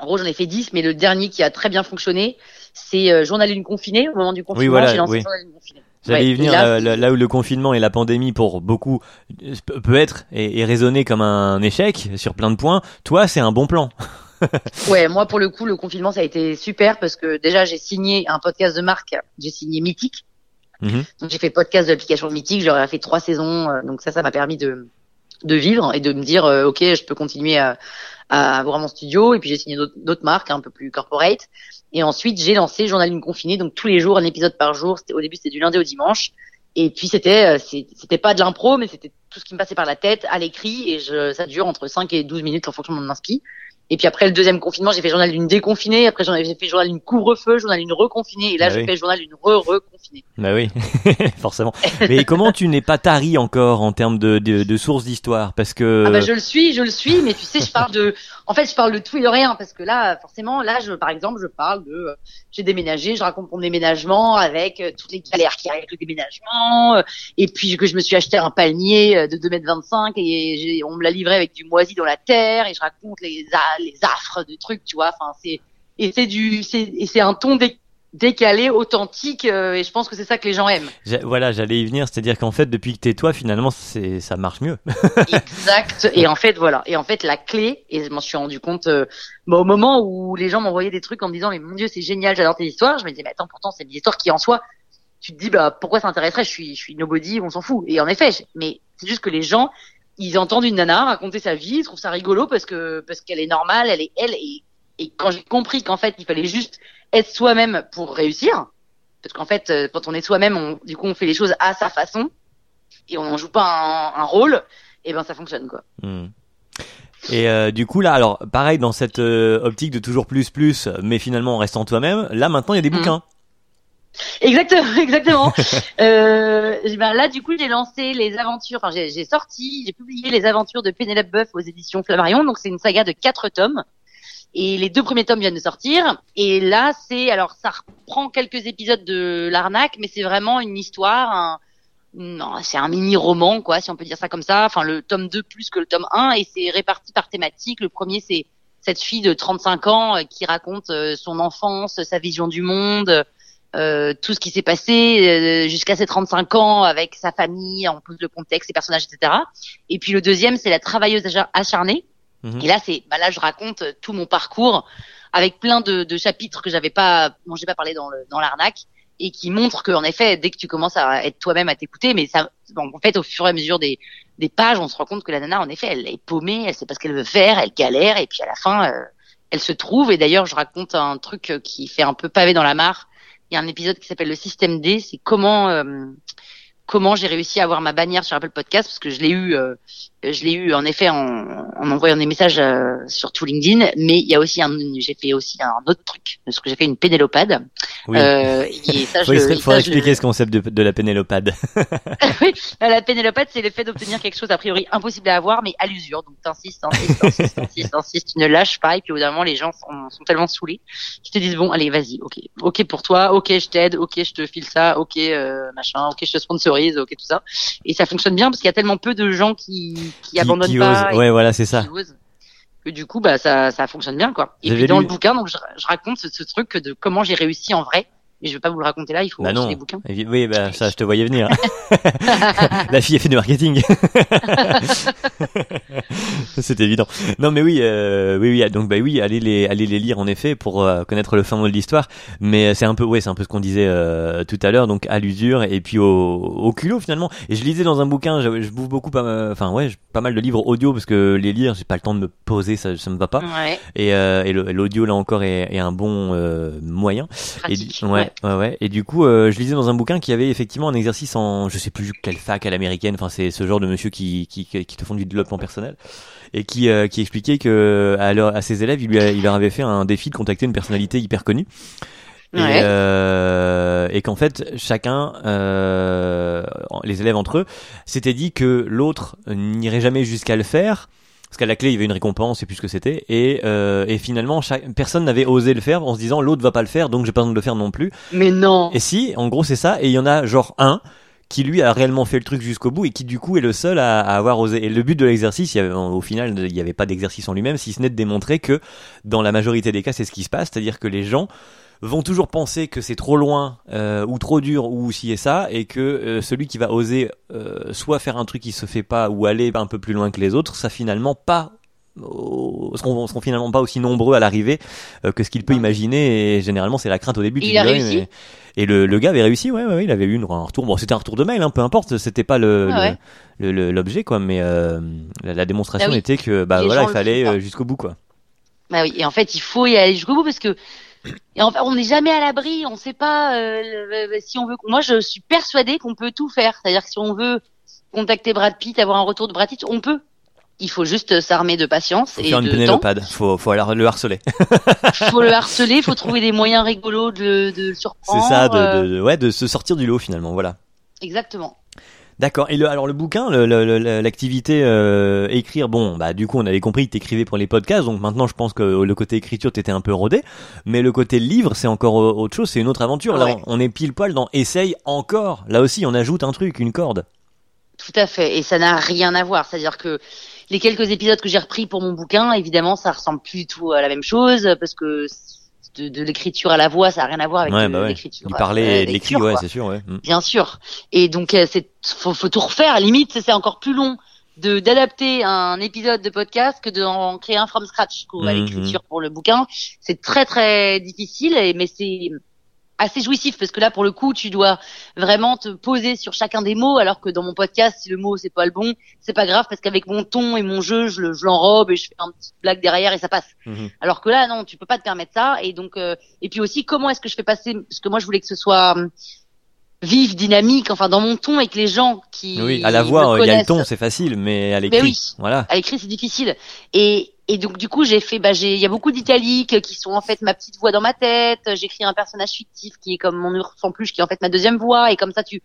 en gros, j'en ai fait 10, mais le dernier qui a très bien fonctionné, c'est euh, Journal d'une confinée au moment du confinement, voilà, j'ai lancé oui. Journal d'une confinée. J'allais Ouais, y venir là, là, là- là où le confinement et la pandémie pour beaucoup euh, peut- être et, et résonner comme un échec sur plein de points. Toi, c'est un bon plan. *laughs* Ouais, moi pour le coup, le confinement ça a été super parce que déjà j'ai signé un podcast de marque, j'ai signé Mythique. Mhm. Donc j'ai fait podcast de l'application Mythique, j'aurais fait trois saisons, euh, donc ça, ça m'a permis de de vivre et de me dire euh, ok, je peux continuer à, à avoir mon studio. Et puis j'ai signé d'autres marques un peu plus corporate. Et ensuite j'ai lancé Journal d'une confinée, donc tous les jours un épisode par jour. Au début c'était du lundi au dimanche. Et puis c'était euh, c'était pas de l'impro, mais c'était tout ce qui me passait par la tête à l'écrit et je, ça dure entre 5 et 12 minutes en fonction de mon inspi. Et puis après le deuxième confinement, j'ai fait journal d'une déconfinée. Après j'en ai j'ai fait journal d'une couvre-feu, journal d'une reconfinée. Et là, Ah je oui. fais journal d'une re-reconfinée. Bah oui, *laughs* forcément. Mais comment tu n'es pas tari encore en termes de, de, de sources d'histoire? Parce que Ah bah je le suis, je le suis, mais tu sais, je parle de, en fait, je parle de tout et de rien parce que là, forcément, là, je, par exemple, je parle de, euh, j'ai déménagé, je raconte mon déménagement avec euh, toutes les galères qui arrivent avec le déménagement, euh, et puis que je me suis acheté un palmier euh, de 2m25 et j'ai, on me l'a livré avec du moisi dans la terre et je raconte les, les affres de trucs, tu vois. Enfin, c'est et c'est du, c'est et c'est un ton d'é- décalé, authentique, euh, et je pense que c'est ça que les gens aiment. Voilà, j'allais y venir, c'est-à-dire qu'en fait, depuis que t'es toi, finalement, c'est ça marche mieux. *laughs* exact. Et en fait, voilà. Et en fait, la clé, et je m'en suis rendu compte euh, bah, au moment où les gens m'envoyaient des trucs en me disant, mais mon Dieu, c'est génial, j'adore tes histoires. Je me disais, mais attends, pourtant, c'est des histoires qui en soi, tu te dis, bah pourquoi ça intéresserait? Je suis, je suis nobody, on s'en fout. Et en effet, mais c'est juste que les gens, ils entendent une nana raconter sa vie, ils trouvent ça rigolo parce que parce qu'elle est normale, elle est elle. Et, et quand j'ai compris qu'en fait, il fallait juste être soi-même pour réussir. Parce qu'en fait, euh, quand on est soi-même, on, du coup, on fait les choses à sa façon et on ne joue pas un, un, rôle. Et ben, ça fonctionne quoi. Hmm. Et euh, du coup là, alors pareil dans cette euh, optique de toujours plus plus, mais finalement en restant toi-même. Là maintenant, il y a des hmm. bouquins. Exactement, *laughs* exactement. *laughs* euh, ben là, du coup, j'ai lancé les aventures. Enfin, j'ai sorti, j'ai publié les aventures de Pénélope Boeuf aux éditions Flammarion. Donc, c'est une saga de quatre tomes. Et les deux premiers tomes viennent de sortir. Et là, c'est alors ça reprend quelques épisodes de l'arnaque, mais c'est vraiment une histoire. Un, non, c'est un mini roman, quoi, si on peut dire ça comme ça. Enfin, le tome 2 plus que le tome 1, et c'est réparti par thématique. Le premier, c'est cette fille de 35 ans euh, qui raconte euh, son enfance, sa vision du monde, euh, tout ce qui s'est passé jusqu'à ses 35 ans avec sa famille, on pose le contexte, ses personnages, etc. Et puis le deuxième, c'est la travailleuse acharnée Mhm. Et là, c'est, bah là, je raconte tout mon parcours avec plein de, de chapitres que j'avais pas, dont j'ai pas parlé dans le, dans l'arnaque et qui montrent qu'en effet, dès que tu commences à être toi-même à t'écouter, mais ça, bon, en fait, au fur et à mesure des, des pages, on se rend compte que la nana, en effet, elle est paumée, elle sait pas ce qu'elle veut faire, elle galère, et puis à la fin, euh, elle se trouve. Et d'ailleurs, je raconte un truc qui fait un peu pavé dans la mare. Il y a un épisode qui s'appelle le système D, c'est comment euh, comment j'ai réussi à avoir ma bannière sur Apple Podcast parce que je l'ai eu, euh, je l'ai eu en effet en, en envoyant des messages euh, sur tout LinkedIn. Mais il y a aussi un, j'ai fait aussi un autre truc parce que j'ai fait une pénélopade. Oui. Euh, et ça, *laughs* je, il faut expliquer ce concept de, de la pénélopade. *laughs* oui, la pénélopade, c'est le fait d'obtenir quelque chose a priori impossible à avoir, mais à l'usure. Donc t'insistes, t'insistes, t'insistes, t'insistes, t'insistes, tu ne lâches pas. Et puis au bout d'un moment, les gens sont, sont tellement saoulés qu'ils te disent bon, allez, vas-y, ok, ok pour toi, ok, je t'aide, ok, je te file ça, ok, euh, machin, ok, je te sponsorise ok tout ça. Et ça fonctionne bien parce qu'il y a tellement peu de gens qui qui, abandonnent pas. Ouais, voilà, c'est ça. Que du coup, bah ça ça fonctionne bien quoi. Et puis dans le bouquin, donc je, raconte ce, truc de comment j'ai réussi en vrai mais je vais pas vous le raconter là, il faut bah non. les bouquins. Oui, bah ça, je te voyais venir. *laughs* la fille a fait du marketing. *laughs* C'est évident. Non, mais oui, euh, oui, oui. Donc, bah oui, allez les, allez les lire en effet pour euh, connaître le fin mot de l'histoire. Mais c'est un peu, ouais, c'est un peu ce qu'on disait euh, tout à l'heure. Donc à l'usure et puis au, au culot finalement. Et je lisais dans un bouquin, je, je bouffe beaucoup, pas, enfin ouais, pas mal de livres audio parce que les lire, j'ai pas le temps de me poser, ça, ça me va pas. Ouais. Et, euh, et l'audio là encore est, est un bon euh, moyen. Pratique. Et, ouais, ouais, ouais. Et du coup, euh, je lisais dans un bouquin qui avait effectivement un exercice en, je sais plus quelle fac à l'américaine. Enfin, c'est ce genre de monsieur qui, qui, qui te font du développement personnel et qui, euh, qui expliquait que à, leur, à ses élèves, il, lui il leur avait fait un défi de contacter une personnalité hyper connue. Et, euh, et qu'en fait chacun, euh, les élèves entre eux, s'étaient dit que l'autre n'irait jamais jusqu'à le faire, parce qu'à la clé il y avait une récompense et plus ce que c'était. Et, euh, et finalement chaque, personne n'avait osé le faire en se disant l'autre va pas le faire donc j'ai pas besoin de le faire non plus. Mais non. Et si en gros c'est ça. Et il y en a genre un qui lui a réellement fait le truc jusqu'au bout et qui du coup est le seul à, à avoir osé. Et le but de l'exercice au final il n'y avait pas d'exercice en lui-même si ce n'est de démontrer que dans la majorité des cas c'est ce qui se passe. C'est-à-dire que les gens vont toujours penser que c'est trop loin euh, ou trop dur ou ci et ça et que euh, celui qui va oser euh, soit faire un truc qui se fait pas ou aller un peu plus loin que les autres ça finalement pas seront, seront finalement pas aussi nombreux à l'arrivée que ce qu'il peut imaginer et généralement c'est la crainte au début il a réussi. et le, le gars avait réussi ouais, ouais, il avait eu une, un retour. Bon c'était un retour de mail hein, peu importe c'était pas le ah l'objet quoi mais la, la, démonstration ah était que bah voilà il fallait jusqu'au bout quoi. Bah oui et en fait il faut y aller jusqu'au bout parce que et en fait, on n'est jamais à l'abri, on ne sait pas euh, si on veut. Moi, je suis persuadée qu'on peut tout faire. C'est-à-dire que si on veut contacter Brad Pitt, avoir un retour de Brad Pitt, on peut. Il faut juste s'armer de patience faut et faire une de temps. Faut, faut aller le harceler. *laughs* faut le harceler, faut trouver des moyens rigolos de, de le surprendre. C'est ça, de, de, ouais, de se sortir du lot finalement, voilà. Exactement. D'accord. Et le, alors le bouquin, l'activité euh, écrire, bon, bah du coup on avait compris que t'écrivais pour les podcasts, donc maintenant je pense que le côté écriture t'étais un peu rodé, mais le côté livre c'est encore autre chose, c'est une autre aventure. Là on est pile poil dans essaye encore. Là aussi on ajoute un truc, une corde. Tout à fait. Et ça n'a rien à voir. C'est-à-dire que les quelques épisodes que j'ai repris pour mon bouquin, évidemment, ça ressemble plus du tout à la même chose parce que de, de l'écriture à la voix, ça a rien à voir avec Ouais, le- bah ouais. l'écriture. Il euh, parlait et l'écrit, lecture, ouais, c'est sûr, ouais. Mm. Bien sûr. Et donc, euh, c'est faut, faut tout refaire. À limite, c'est encore plus long de d'adapter un épisode de podcast que d'en créer un from scratch quoi, à Mhm. l'écriture pour le bouquin. C'est très très difficile, et, mais c'est assez jouissif parce que là, pour le coup, tu dois vraiment te poser sur chacun des mots, alors que dans mon podcast, si le mot c'est pas le bon, c'est pas grave parce qu'avec mon ton et mon jeu, je le- je l'enrobe et je fais un petit blague derrière et ça passe. Mhm. Alors que là, non, tu peux pas te permettre ça. Et donc, euh, et puis aussi, comment est-ce que je fais passer Parce que moi, je voulais que ce soit hum, vif, dynamique, enfin dans mon ton, et que les gens qui Oui, à la voix, il y a le ton, c'est facile, mais à l'écrit, oui. voilà. À l'écrit, c'est difficile. Et et donc du coup, j'ai fait, bah, j'ai, il y a beaucoup d'italiques qui sont en fait ma petite voix dans ma tête. J'écris un personnage fictif qui est comme mon ours en plus, qui est en fait ma deuxième voix. Et comme ça, tu,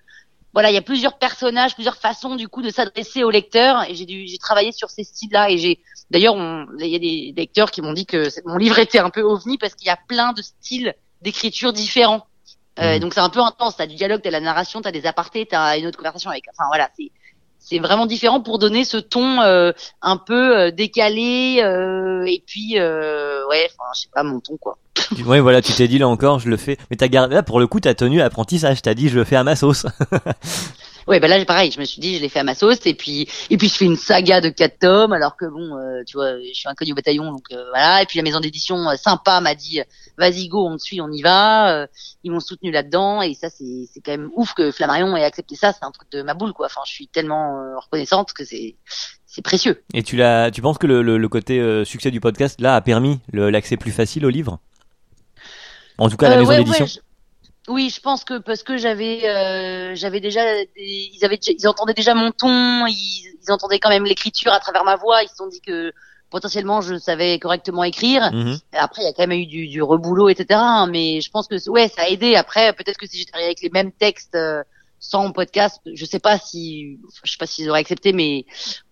voilà, il y a plusieurs personnages, plusieurs façons du coup de s'adresser au lecteur. Et j'ai dû, j'ai travaillé sur ces styles-là. Et j'ai, d'ailleurs, on- il y a des lecteurs qui m'ont dit que mon livre était un peu ovni parce qu'il y a plein de styles d'écriture différents. Euh, Mhm. Donc c'est un peu intense. T'as du dialogue, t'as la narration, t'as des apartés, t'as une autre conversation avec. Enfin voilà, c'est c'est vraiment différent pour donner ce ton euh, un peu euh, décalé euh, et puis ouais, enfin je sais pas mon ton quoi. *laughs* Ouais, voilà, tu t'es dit là encore, je le fais. Mais t'as gardé, là, pour le coup, t'as tenu l'apprentissage, t'as dit, je le fais à ma sauce. *laughs* Ouais, bah là pareil, je me suis dit je l'ai fait à ma sauce et puis et puis je fais une saga de quatre tomes alors que bon, euh, tu vois, je suis inconnu au bataillon donc euh, voilà. Et puis la maison d'édition euh, sympa m'a dit vas-y go, on te suit, on y va. Euh, ils m'ont soutenu là-dedans et ça c'est c'est quand même ouf que Flammarion ait accepté ça. C'est un truc de ma boule quoi. Enfin, je suis tellement euh, reconnaissante que c'est c'est précieux. Et tu l'as, tu penses que le, le, le côté euh, succès du podcast, là, a permis l'accès plus facile au livre? En tout cas, la maison ouais, d'édition. ouais, je- Oui, je pense que parce que j'avais, euh, j'avais déjà, des- ils avaient, ils entendaient déjà mon ton, ils, ils entendaient quand même l'écriture à travers ma voix. Ils se sont dit que potentiellement je savais correctement écrire. Mhm. Après, il y a quand même eu du, du reboulot, etc. hein, mais je pense que ouais, ça a aidé. Après, peut-être que si j'étais arrivé avec les mêmes textes euh, sans podcast, je sais pas si, je sais pas s'ils auraient accepté, mais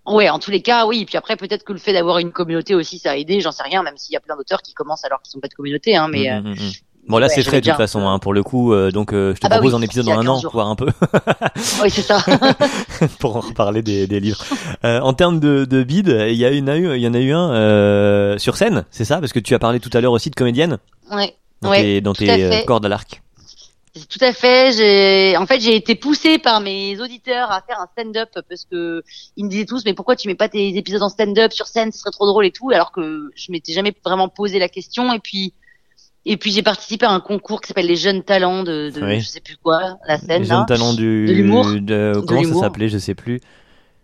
ouais, en tous les cas, oui. Et puis après, peut-être que le fait d'avoir une communauté aussi, ça a aidé. J'en sais rien, même s'il y a plein d'auteurs qui commencent alors qu'ils sont pas de communauté, hein, mais. euh, Mhm, mhm. Bon là ouais, c'est fait de toute façon hein, pour le coup euh, donc euh, je te Ah bah propose oui, un épisode dans un 15 an jours. voir un peu *laughs* Oui, c'est ça. *laughs* pour en reparler des, des livres. Euh, en termes de, de bid, il y a une, il y en a eu un euh, sur scène, c'est ça? Parce que tu as parlé tout à l'heure aussi de comédienne ouais. dans Ouais, tes, dans tes euh, cordes à l'arc. Tout à fait. J'ai, en fait, j'ai été poussée par mes auditeurs à faire un stand-up parce que ils me disaient tous, mais pourquoi tu mets pas tes épisodes en stand-up sur scène, ce serait trop drôle et tout, alors que je m'étais jamais vraiment posé la question. Et puis, et puis j'ai participé à un concours qui s'appelle les jeunes talents de, de Oui. je sais plus quoi, la scène Les là, jeunes talents du De l'humour. de- comment ça s'appelait Je sais plus.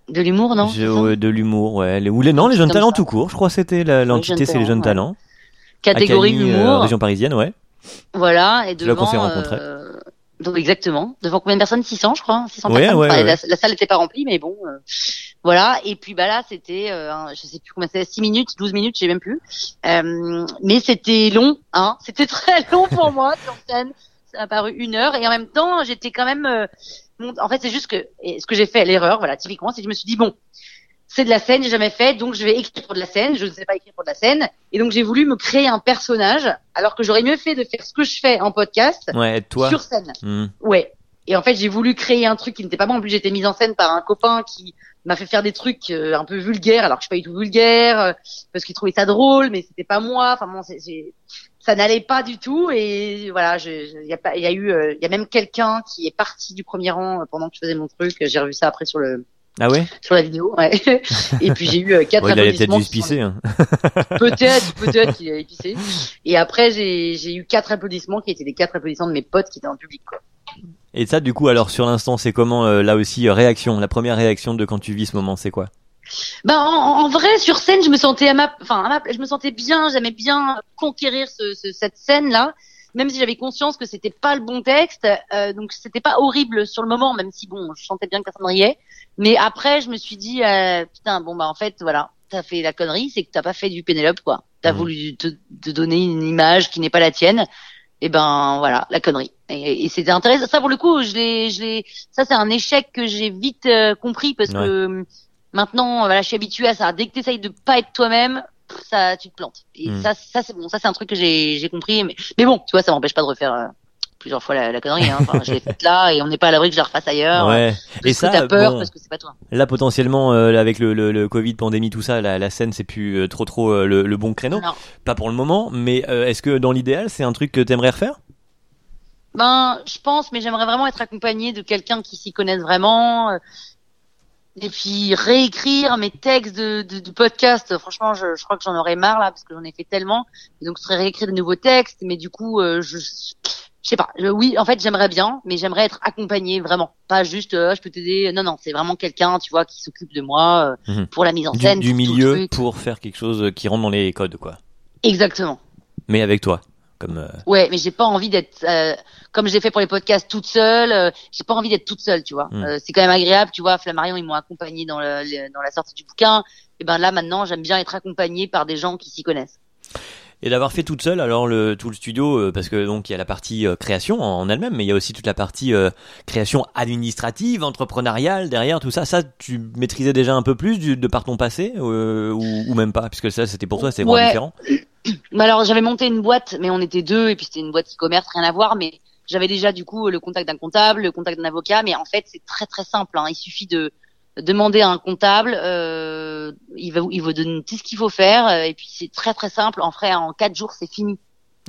de l'humour, non Je- ouais, de l'humour, ouais. Les, ou les, non, les jeunes talents ça. tout court. Je crois que c'était l'entité, c'est les jeunes talents. Catégorie euh, humour, région parisienne, ouais. voilà. Et C'est là qu'on devant, s'est rencontrés. euh, donc exactement. Devant combien de personnes? 600, je crois. 600 Ouais, personnes. ouais, ouais. La, la salle n'était pas remplie, mais bon. euh, voilà. Et puis bah là, c'était, euh, je sais plus combien c'était, 6 minutes, 12 minutes, je sais même plus. Euh, mais c'était long, hein. *laughs* C'était très long pour moi sur scène. Ça a paru une heure et en même temps, j'étais quand même. euh, en fait, c'est juste que et ce que j'ai fait, l'erreur, voilà, typiquement, c'est que je me suis dit bon. C'est de la scène, j'ai jamais fait, donc je vais écrire pour de la scène. Je ne sais pas écrire pour de la scène, et donc j'ai voulu me créer un personnage, alors que j'aurais mieux fait de faire ce que je fais en podcast Ouais, toi. sur scène. Hmm. Ouais. Et en fait, j'ai voulu créer un truc qui n'était pas bon. En plus, j'étais mise en scène par un copain qui m'a fait faire des trucs euh, un peu vulgaires, alors que je suis pas du tout vulgaire, euh, parce qu'il trouvait ça drôle, mais c'était pas moi. Enfin bon, c'est- c'est- ça n'allait pas du tout. Et voilà, il y y a eu, euh, il y a même quelqu'un qui est parti du premier rang pendant que je faisais mon truc. J'ai revu ça après sur le Ah ouais sur la vidéo. Ouais. *laughs* Et puis j'ai eu euh, quatre Bon, Il allait peut-être pisser. Hein. *laughs* Peut-être, peut-être qu'il. Et après, j'ai j'ai eu quatre applaudissements qui étaient les quatre applaudissements de mes potes qui étaient en public. Quoi. Et ça, du coup, alors sur l'instant, c'est comment euh, là aussi euh, réaction La première réaction de quand tu vis ce moment, c'est quoi? Bah en, en vrai sur scène je me sentais à ma enfin à ma- je me sentais bien j'aimais bien conquérir ce, ce- cette scène là même si j'avais conscience que c'était pas le bon texte euh, donc c'était pas horrible sur le moment même si bon je sentais bien que personne riait mais après je me suis dit euh, putain bon bah en fait voilà t'as fait la connerie c'est que t'as pas fait du Pénélope quoi t'as Mhm. voulu te, te donner une image qui n'est pas la tienne et ben voilà la connerie et, et c'était intéressant ça pour le coup je l'ai je l'ai ça c'est un échec que j'ai vite euh, compris parce Ouais. que Maintenant, voilà, je suis habituée à ça. Dès que tu essayes de pas être toi-même, ça, tu te plantes. Et Mm. ça, ça c'est bon. Ça, c'est un truc que j'ai, j'ai compris. Mais, mais bon, tu vois, ça m'empêche pas de refaire euh, plusieurs fois la, la connerie. Hein. Enfin, je l'ai faite là et on n'est pas à l'abri que je la refasse ailleurs. Ouais. Et ça, peur bon, parce que c'est pas toi. là potentiellement euh, avec le, le, le Covid, pandémie, tout ça, la, la scène c'est plus euh, trop trop euh, le, le bon créneau. Non. Pas pour le moment, mais euh, est-ce que dans l'idéal c'est un truc que t'aimerais refaire? Ben, je pense, mais j'aimerais vraiment être accompagnée de quelqu'un qui s'y connaisse vraiment. euh, Et puis réécrire mes textes de, de, de podcast. Franchement, je, je crois que j'en aurais marre là parce que j'en ai fait tellement. Et donc, ce serait réécrire de nouveaux textes. Mais du coup, euh, je, je sais pas. Je- oui, en fait, j'aimerais bien, mais j'aimerais être accompagnée vraiment, pas juste. euh, je peux t'aider. Non, non, c'est vraiment quelqu'un, tu vois, qui s'occupe de moi euh, Mhm. pour la mise en scène, du milieu pour faire quelque chose qui rentre dans les codes quoi. Exactement. Mais avec toi, comme euh, Ouais, mais j'ai pas envie d'être comme j'ai fait pour les podcasts toute seule. j'ai pas envie d'être toute seule, tu vois. Euh, c'est quand même agréable, tu vois. Flammarion, ils m'ont accompagné dans, le, le- dans la sortie du bouquin. Et ben là, maintenant, j'aime bien être accompagnée par des gens qui s'y connaissent. Et d'avoir fait toute seule, alors le tout le studio, euh, parce que donc il y a la partie euh, création en, elle-même, mais il y a aussi toute la partie euh, création administrative, entrepreneuriale derrière tout ça. Ça, tu maîtrisais déjà un peu plus du, de par ton passé euh, ou, ou même pas, puisque ça c'était pour toi, c'est vraiment Ouais. différent. Mais alors, j'avais monté une boîte, mais on était deux, et puis c'était une boîte e-commerce, rien à voir. Mais j'avais déjà du coup le contact d'un comptable, le contact d'un avocat. Mais en fait, c'est très très simple. Hein. Il suffit de demander à un comptable, euh, il va il vous donne tout ce qu'il faut faire, euh, et puis c'est très très simple. En vrai, en quatre jours, c'est fini.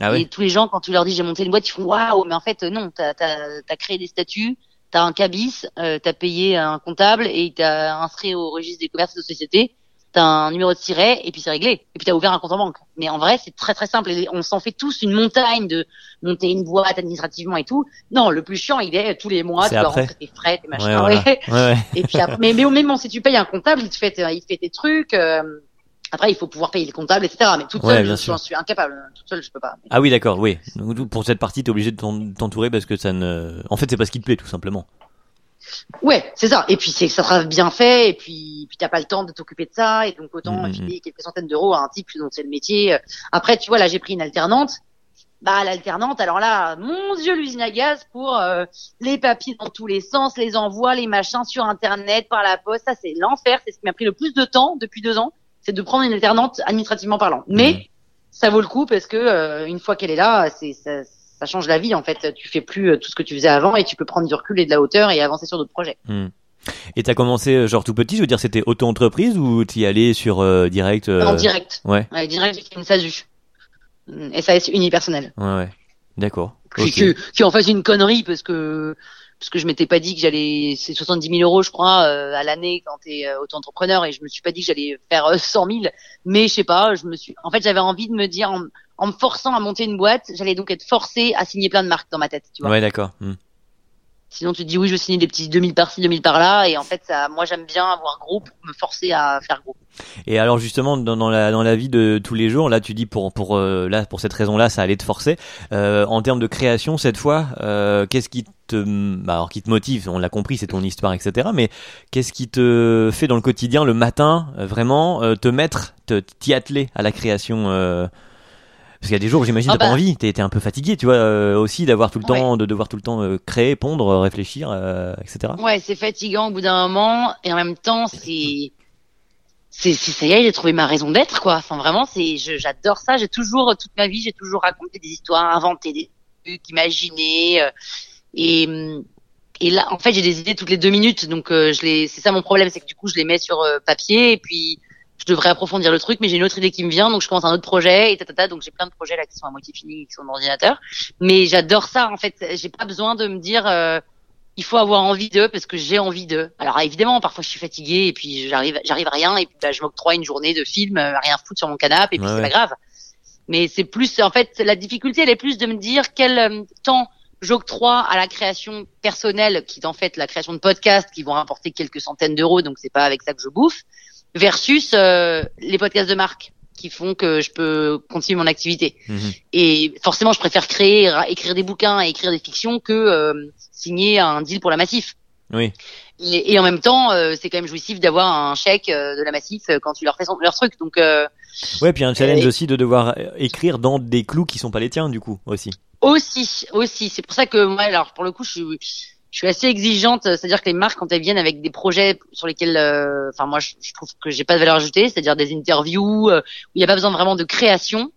Ah Et oui. tous les gens, quand tu leur dis j'ai monté une boîte, ils font waouh, mais en fait non, t'as as, créé des statuts, t'as un cabis, euh, t'as payé un comptable et t'as inscrit au registre des commerces de société, t'as un numéro de siret et puis c'est réglé. Et puis t'as ouvert un compte en banque. Mais en vrai, c'est très très simple. Et on s'en fait tous une montagne de monter une boîte administrativement et tout. Non, le plus chiant, il est tous les mois, tu dois rentrer tes frais, tes machins. *laughs* ouais. Et puis après, mais, mais même si tu payes un comptable, il te fait, il te fait tes trucs. euh, après, il faut pouvoir payer le comptable, etc. Mais toute seule, je, j'en suis incapable. Toute seule, je peux pas. Ah oui, d'accord, oui. Donc, pour cette partie, t'es obligé de t'en- t'entourer parce que ça ne. En fait, c'est pas ce qui te plaît, tout simplement. Ouais, c'est ça. Et puis c'est que ça sera bien fait. Et puis, puis t'as pas le temps de t'occuper de ça. Et donc autant Mhm. filer quelques centaines d'euros à un type dont c'est le métier. Après, tu vois, là j'ai pris une alternante. Bah l'alternante, alors là, mon dieu, l'usine à gaz pour euh, les papiers dans tous les sens, les envois, les machins sur internet, par la poste, ça c'est l'enfer. C'est ce qui m'a pris le plus de temps depuis deux ans, c'est de prendre une alternante administrativement parlant. Mais Mhm. ça vaut le coup parce que euh, une fois qu'elle est là, c'est ça, ça change la vie en fait. Tu fais plus euh, tout ce que tu faisais avant et tu peux prendre du recul et de la hauteur et avancer sur d'autres projets. Hmm. Et t'as commencé euh, genre tout petit, je veux dire, c'était auto-entreprise ou t'y allais sur euh, direct euh, En direct. Ouais, Ouais, direct, j'ai fait une SASU. Une SAS unipersonnelle. ouais, ouais. D'accord. Qui, Ok. qui, qui en fait une connerie parce que parce que je m'étais pas dit que j'allais c'est 70 000 euros je crois euh, à l'année quand t'es euh, auto-entrepreneur et je me suis pas dit que j'allais faire euh, 100 000 mais je sais pas je me suis en fait j'avais envie de me dire en, en me forçant à monter une boîte j'allais donc être forcée à signer plein de marques dans ma tête tu vois Ouais, d'accord. Hmm. Sinon tu te dis oui je vais signer des petits 2000 par-ci 2000 par-là et en fait ça moi j'aime bien avoir gros pour me forcer à faire gros Et alors justement dans, la dans la vie de tous les jours, là tu dis pour pour euh, là pour cette raison-là, ça allait te forcer. Euh, en termes de création cette fois, euh, qu'est-ce qui te bah, qui te motive? On l'a compris, c'est ton histoire, etc. Mais qu'est-ce qui te fait dans le quotidien, le matin, vraiment te mettre, t'y atteler à la création parce qu'il y a des jours où j'imagine Ah t'as pas bah. envie, t'es t'es un peu fatigué, tu vois, euh, aussi d'avoir tout le Ouais. temps, de devoir tout le temps euh, créer, pondre, réfléchir, euh, etc. Ouais, c'est fatigant au bout d'un moment et en même temps c'est c'est c'est- ça y est, j'ai trouvé ma raison d'être quoi. Enfin vraiment, c'est je- j'adore ça. J'ai toujours toute ma vie, j'ai toujours raconté des histoires, inventé des trucs, imaginé euh, et hum, et là en fait, j'ai des idées toutes les deux minutes donc euh, je les c'est ça mon problème, c'est que du coup, je les mets sur euh, papier et puis je devrais approfondir le truc mais j'ai une autre idée qui me vient donc je commence un autre projet et tatata donc j'ai plein de projets là qui sont à moitié finis qui sont dans l'ordinateur mais j'adore ça en fait j'ai pas besoin de me dire euh, il faut avoir envie d'eux parce que j'ai envie d'eux. Alors évidemment, parfois je suis fatiguée et puis j'arrive, j'arrive à rien et puis bah, je m'octroie une journée de film, euh, à rien foutre sur mon canapé et puis Ouais, c'est pas grave. Mais c'est plus, en fait, la difficulté, elle est plus de me dire quel euh, temps j'octroie à la création personnelle, qui est en fait la création de podcasts qui vont rapporter quelques centaines d'euros, donc c'est pas avec ça que je bouffe, versus euh, les podcasts de marque qui font que je peux continuer mon activité. Mhm. Et forcément, je préfère créer, écrire des bouquins et écrire des fictions que euh, signer un deal pour la Massif. Oui. Et, et en même temps, euh, c'est quand même jouissif d'avoir un chèque euh, de la Massif euh, quand tu leur fais son, leur truc. Donc euh, Ouais, puis un challenge aussi de devoir écrire dans des clous qui sont pas les tiens, du coup, aussi. aussi, aussi, c'est pour ça que moi, alors pour le coup, je suis, je suis assez exigeante. C'est-à-dire que les marques, quand elles viennent avec des projets sur lesquels, euh, enfin moi, je, je trouve que j'ai pas de valeur ajoutée, c'est-à-dire des interviews euh, où il n'y a pas besoin vraiment de création.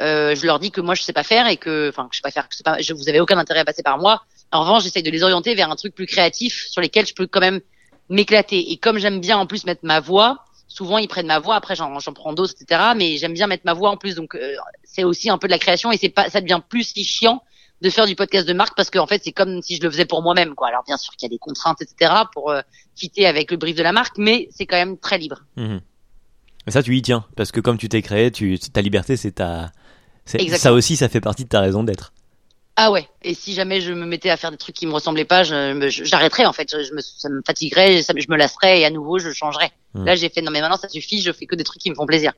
euh, je leur dis que moi je sais pas faire et que, enfin, je sais pas faire, que pas, je, vous avez aucun intérêt à passer par moi. En revanche, j'essaye de les orienter vers un truc plus créatif sur lesquels je peux quand même m'éclater. Et comme j'aime bien en plus mettre ma voix, souvent ils prennent ma voix. Après, j'en, j'en prends d'autres, etc. Mais j'aime bien mettre ma voix en plus, donc euh, c'est aussi un peu de la création et c'est pas, ça devient plus si chiant de faire du podcast de marque parce qu'en fait c'est comme si je le faisais pour moi-même quoi. Alors bien sûr qu'il y a des contraintes etc pour euh, fitter avec le brief de la marque, mais c'est quand même très libre. Mhm. Mais ça, tu y tiens, parce que comme tu t'es créé, tu, ta liberté, c'est ta. Ça aussi, ça fait partie de ta raison d'être. Ah ouais. Et si jamais je me mettais à faire des trucs qui me ressemblaient pas, j'arrêterais en fait. Je, je me, ça me fatiguerait, ça, je me lasserais et à nouveau je changerais. Hmm. Là j'ai fait non mais maintenant ça suffit, je fais que des trucs qui me font plaisir.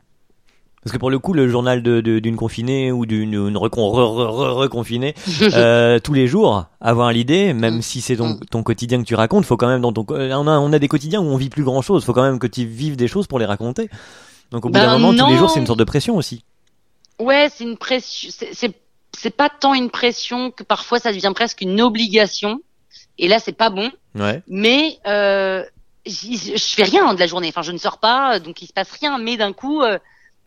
Parce que pour le coup, le journal de- de- d'une confinée ou d'une une recon- re- re- re- reconfinée, *laughs* euh, tous les jours, avoir l'idée, même Mm. si c'est ton, Mm. ton quotidien que tu racontes, faut quand même dans ton, co- on a, on a des quotidiens où on vit plus grand chose, faut quand même que tu vives des choses pour les raconter. Donc au bout d'un Ben moment, tous les jours, c'est une sorte de pression aussi. Ouais, c'est une pression. C'est, c'est, c'est pas tant une pression que parfois ça devient presque une obligation. Et là c'est pas bon. Ouais. mais euh, je fais rien de la journée. Enfin, je ne sors pas, donc il se passe rien. Mais d'un coup, euh,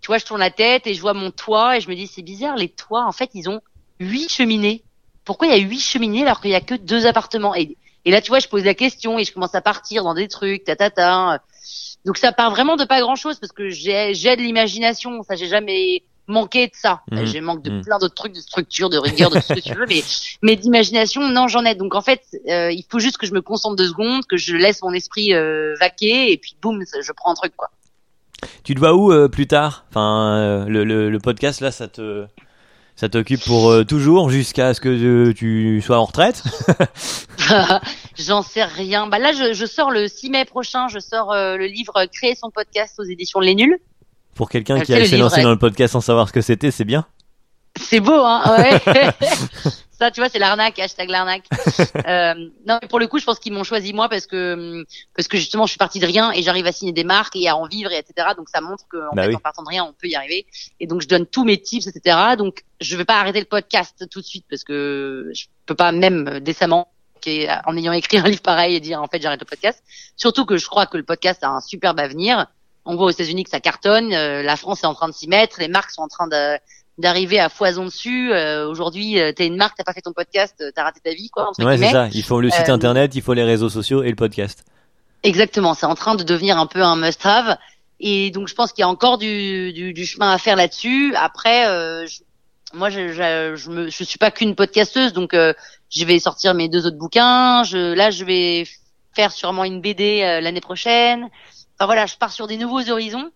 vois, je tourne la tête et je vois mon toit et je me dis c'est bizarre. Les toits, en fait, ils ont huit cheminées. Pourquoi il y a huit cheminées alors qu'il y a que deux appartements? Et, et là, tu vois, je pose la question et je commence à partir dans des trucs, ta ta ta. Donc ça part vraiment de pas grand chose parce que j'ai j'ai de l'imagination. Ça, j'ai jamais manqué de ça. Mhm. J'ai manque de Mhm. plein d'autres trucs, de structure, de rigueur, de tout ce que tu veux, mais mais d'imagination, non, j'en ai. Donc en fait, euh, il faut juste que je me concentre deux secondes, que je laisse mon esprit euh, vaquer, et puis boum, je prends un truc quoi. Tu te vois où euh, plus tard? Enfin, euh, le, le, le podcast là, ça te, ça t'occupe pour euh, toujours jusqu'à ce que euh, tu sois en retraite? *laughs* J'en sais rien. Bah là, je, je sors le 6 mai prochain, je sors euh, le livre Créer son podcast aux éditions Les Nuls. Pour quelqu'un qui le s'est lancé dans le podcast sans savoir ce que c'était, c'est bien? C'est beau, hein ouais. *laughs* Ça, tu vois, c'est l'arnaque, hashtag l'arnaque. *laughs* euh, non, mais pour le coup, je pense qu'ils m'ont choisi moi parce que parce que justement, je suis partie de rien et j'arrive à signer des marques et à en vivre, et etc. Donc ça montre qu'en Bah oui. en partant de rien, on peut y arriver. Et donc, je donne tous mes tips, etc. Donc, je vais pas arrêter le podcast tout de suite parce que je peux pas même décemment en ayant écrit un livre pareil et dire en fait j'arrête le podcast. Surtout que je crois que le podcast a un superbe avenir. On voit aux États-Unis que ça cartonne, euh, la France est en train de s'y mettre, les marques sont en train de d'arriver à foison dessus. Euh, Aujourd'hui, euh, t'es une marque, t'as pas fait ton podcast, euh, t'as raté ta vie, quoi. Entre Ouais, c'est ça. Il faut le site Euh, internet, il faut les réseaux sociaux et le podcast. Exactement, c'est en train de devenir un peu un must-have. Et donc, je pense qu'il y a encore du, du, du chemin à faire là-dessus. Après, euh, je- moi, je, je, je, me, je suis pas qu'une podcasteuse, donc euh, je vais sortir mes deux autres bouquins. Je, là, je vais faire sûrement une BD euh, l'année prochaine. Enfin voilà, je pars sur des nouveaux horizons.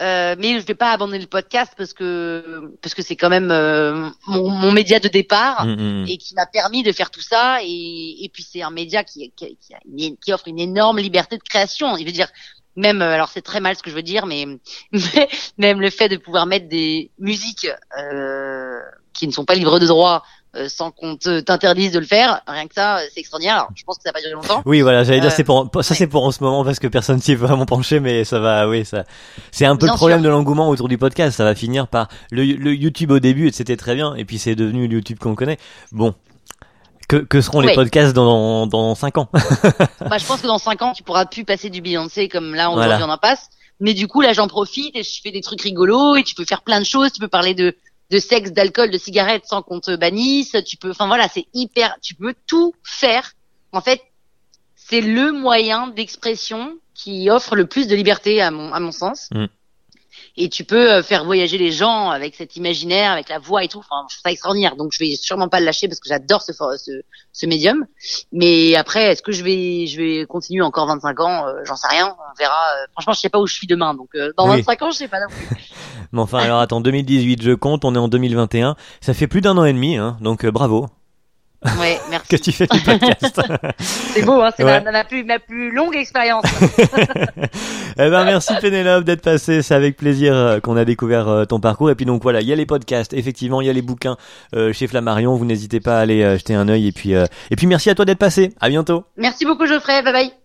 Euh, mais je vais pas abandonner le podcast parce que parce que c'est quand même euh, mon, mon média de départ Mm, mm, mm. et qui m'a permis de faire tout ça. Et, et puis c'est un média qui, qui, qui, qui offre une énorme liberté de création. Il veut dire même, euh, alors c'est très mal ce que je veux dire, mais, *laughs* mais même le fait de pouvoir mettre des musiques euh, qui ne sont pas libres de droit euh, sans qu'on te- t'interdise de le faire, rien que ça, c'est extraordinaire. Alors je pense que ça va durer longtemps. Oui, voilà, j'allais dire, Euh, c'est pour, ça c'est pour en ce moment parce que personne s'y est vraiment penché, mais ça va, oui, ça, c'est un peu Bien le problème sûr. de l'engouement autour du podcast. Ça va finir par le, le YouTube au début, c'était très bien, et puis c'est devenu le YouTube qu'on connaît. Bon. Que, que seront les podcasts dans, dans 5 ans? *laughs* bah, je pense que dans cinq ans, tu pourras plus passer du Beyoncé comme là Voilà. on en passe. Mais du coup, là, j'en profite et je fais des trucs rigolos et tu peux faire plein de choses. Tu peux parler de de sexe, d'alcool, de cigarettes sans qu'on te bannisse. Tu peux, enfin voilà, c'est hyper. Tu peux tout faire. En fait, c'est le moyen d'expression qui offre le plus de liberté à mon à mon sens. Mm. Et tu peux euh, faire voyager les gens avec cet imaginaire, avec la voix et tout. Enfin, je trouve ça extraordinaire. Donc, je vais sûrement pas le lâcher parce que j'adore ce, ce ce médium. Mais après, est-ce que je vais, je vais continuer encore 25 ans? Euh, J'en sais rien. On verra. Euh, Franchement, je sais pas où je suis demain. Donc, euh, dans Oui. 25 ans, je sais pas non plus. *laughs* Mais enfin, alors attends, 2018, je compte, on est en 2021. Ça fait plus d'un an et demi, hein, donc bravo. Ouais, *laughs* merci. Que tu fais du podcast. *laughs* C'est beau, hein. C'est Ouais. ma, ma plus, ma plus longue expérience. *laughs* Eh ben merci Pénélope d'être passée, c'est avec plaisir euh, qu'on a découvert euh, ton parcours et puis donc voilà, il y a les podcasts, effectivement, il y a les bouquins euh, chez Flammarion, vous n'hésitez pas à aller euh, jeter un œil et puis euh, et puis merci à toi d'être passé. À bientôt. merci beaucoup, Geoffrey. Bye bye.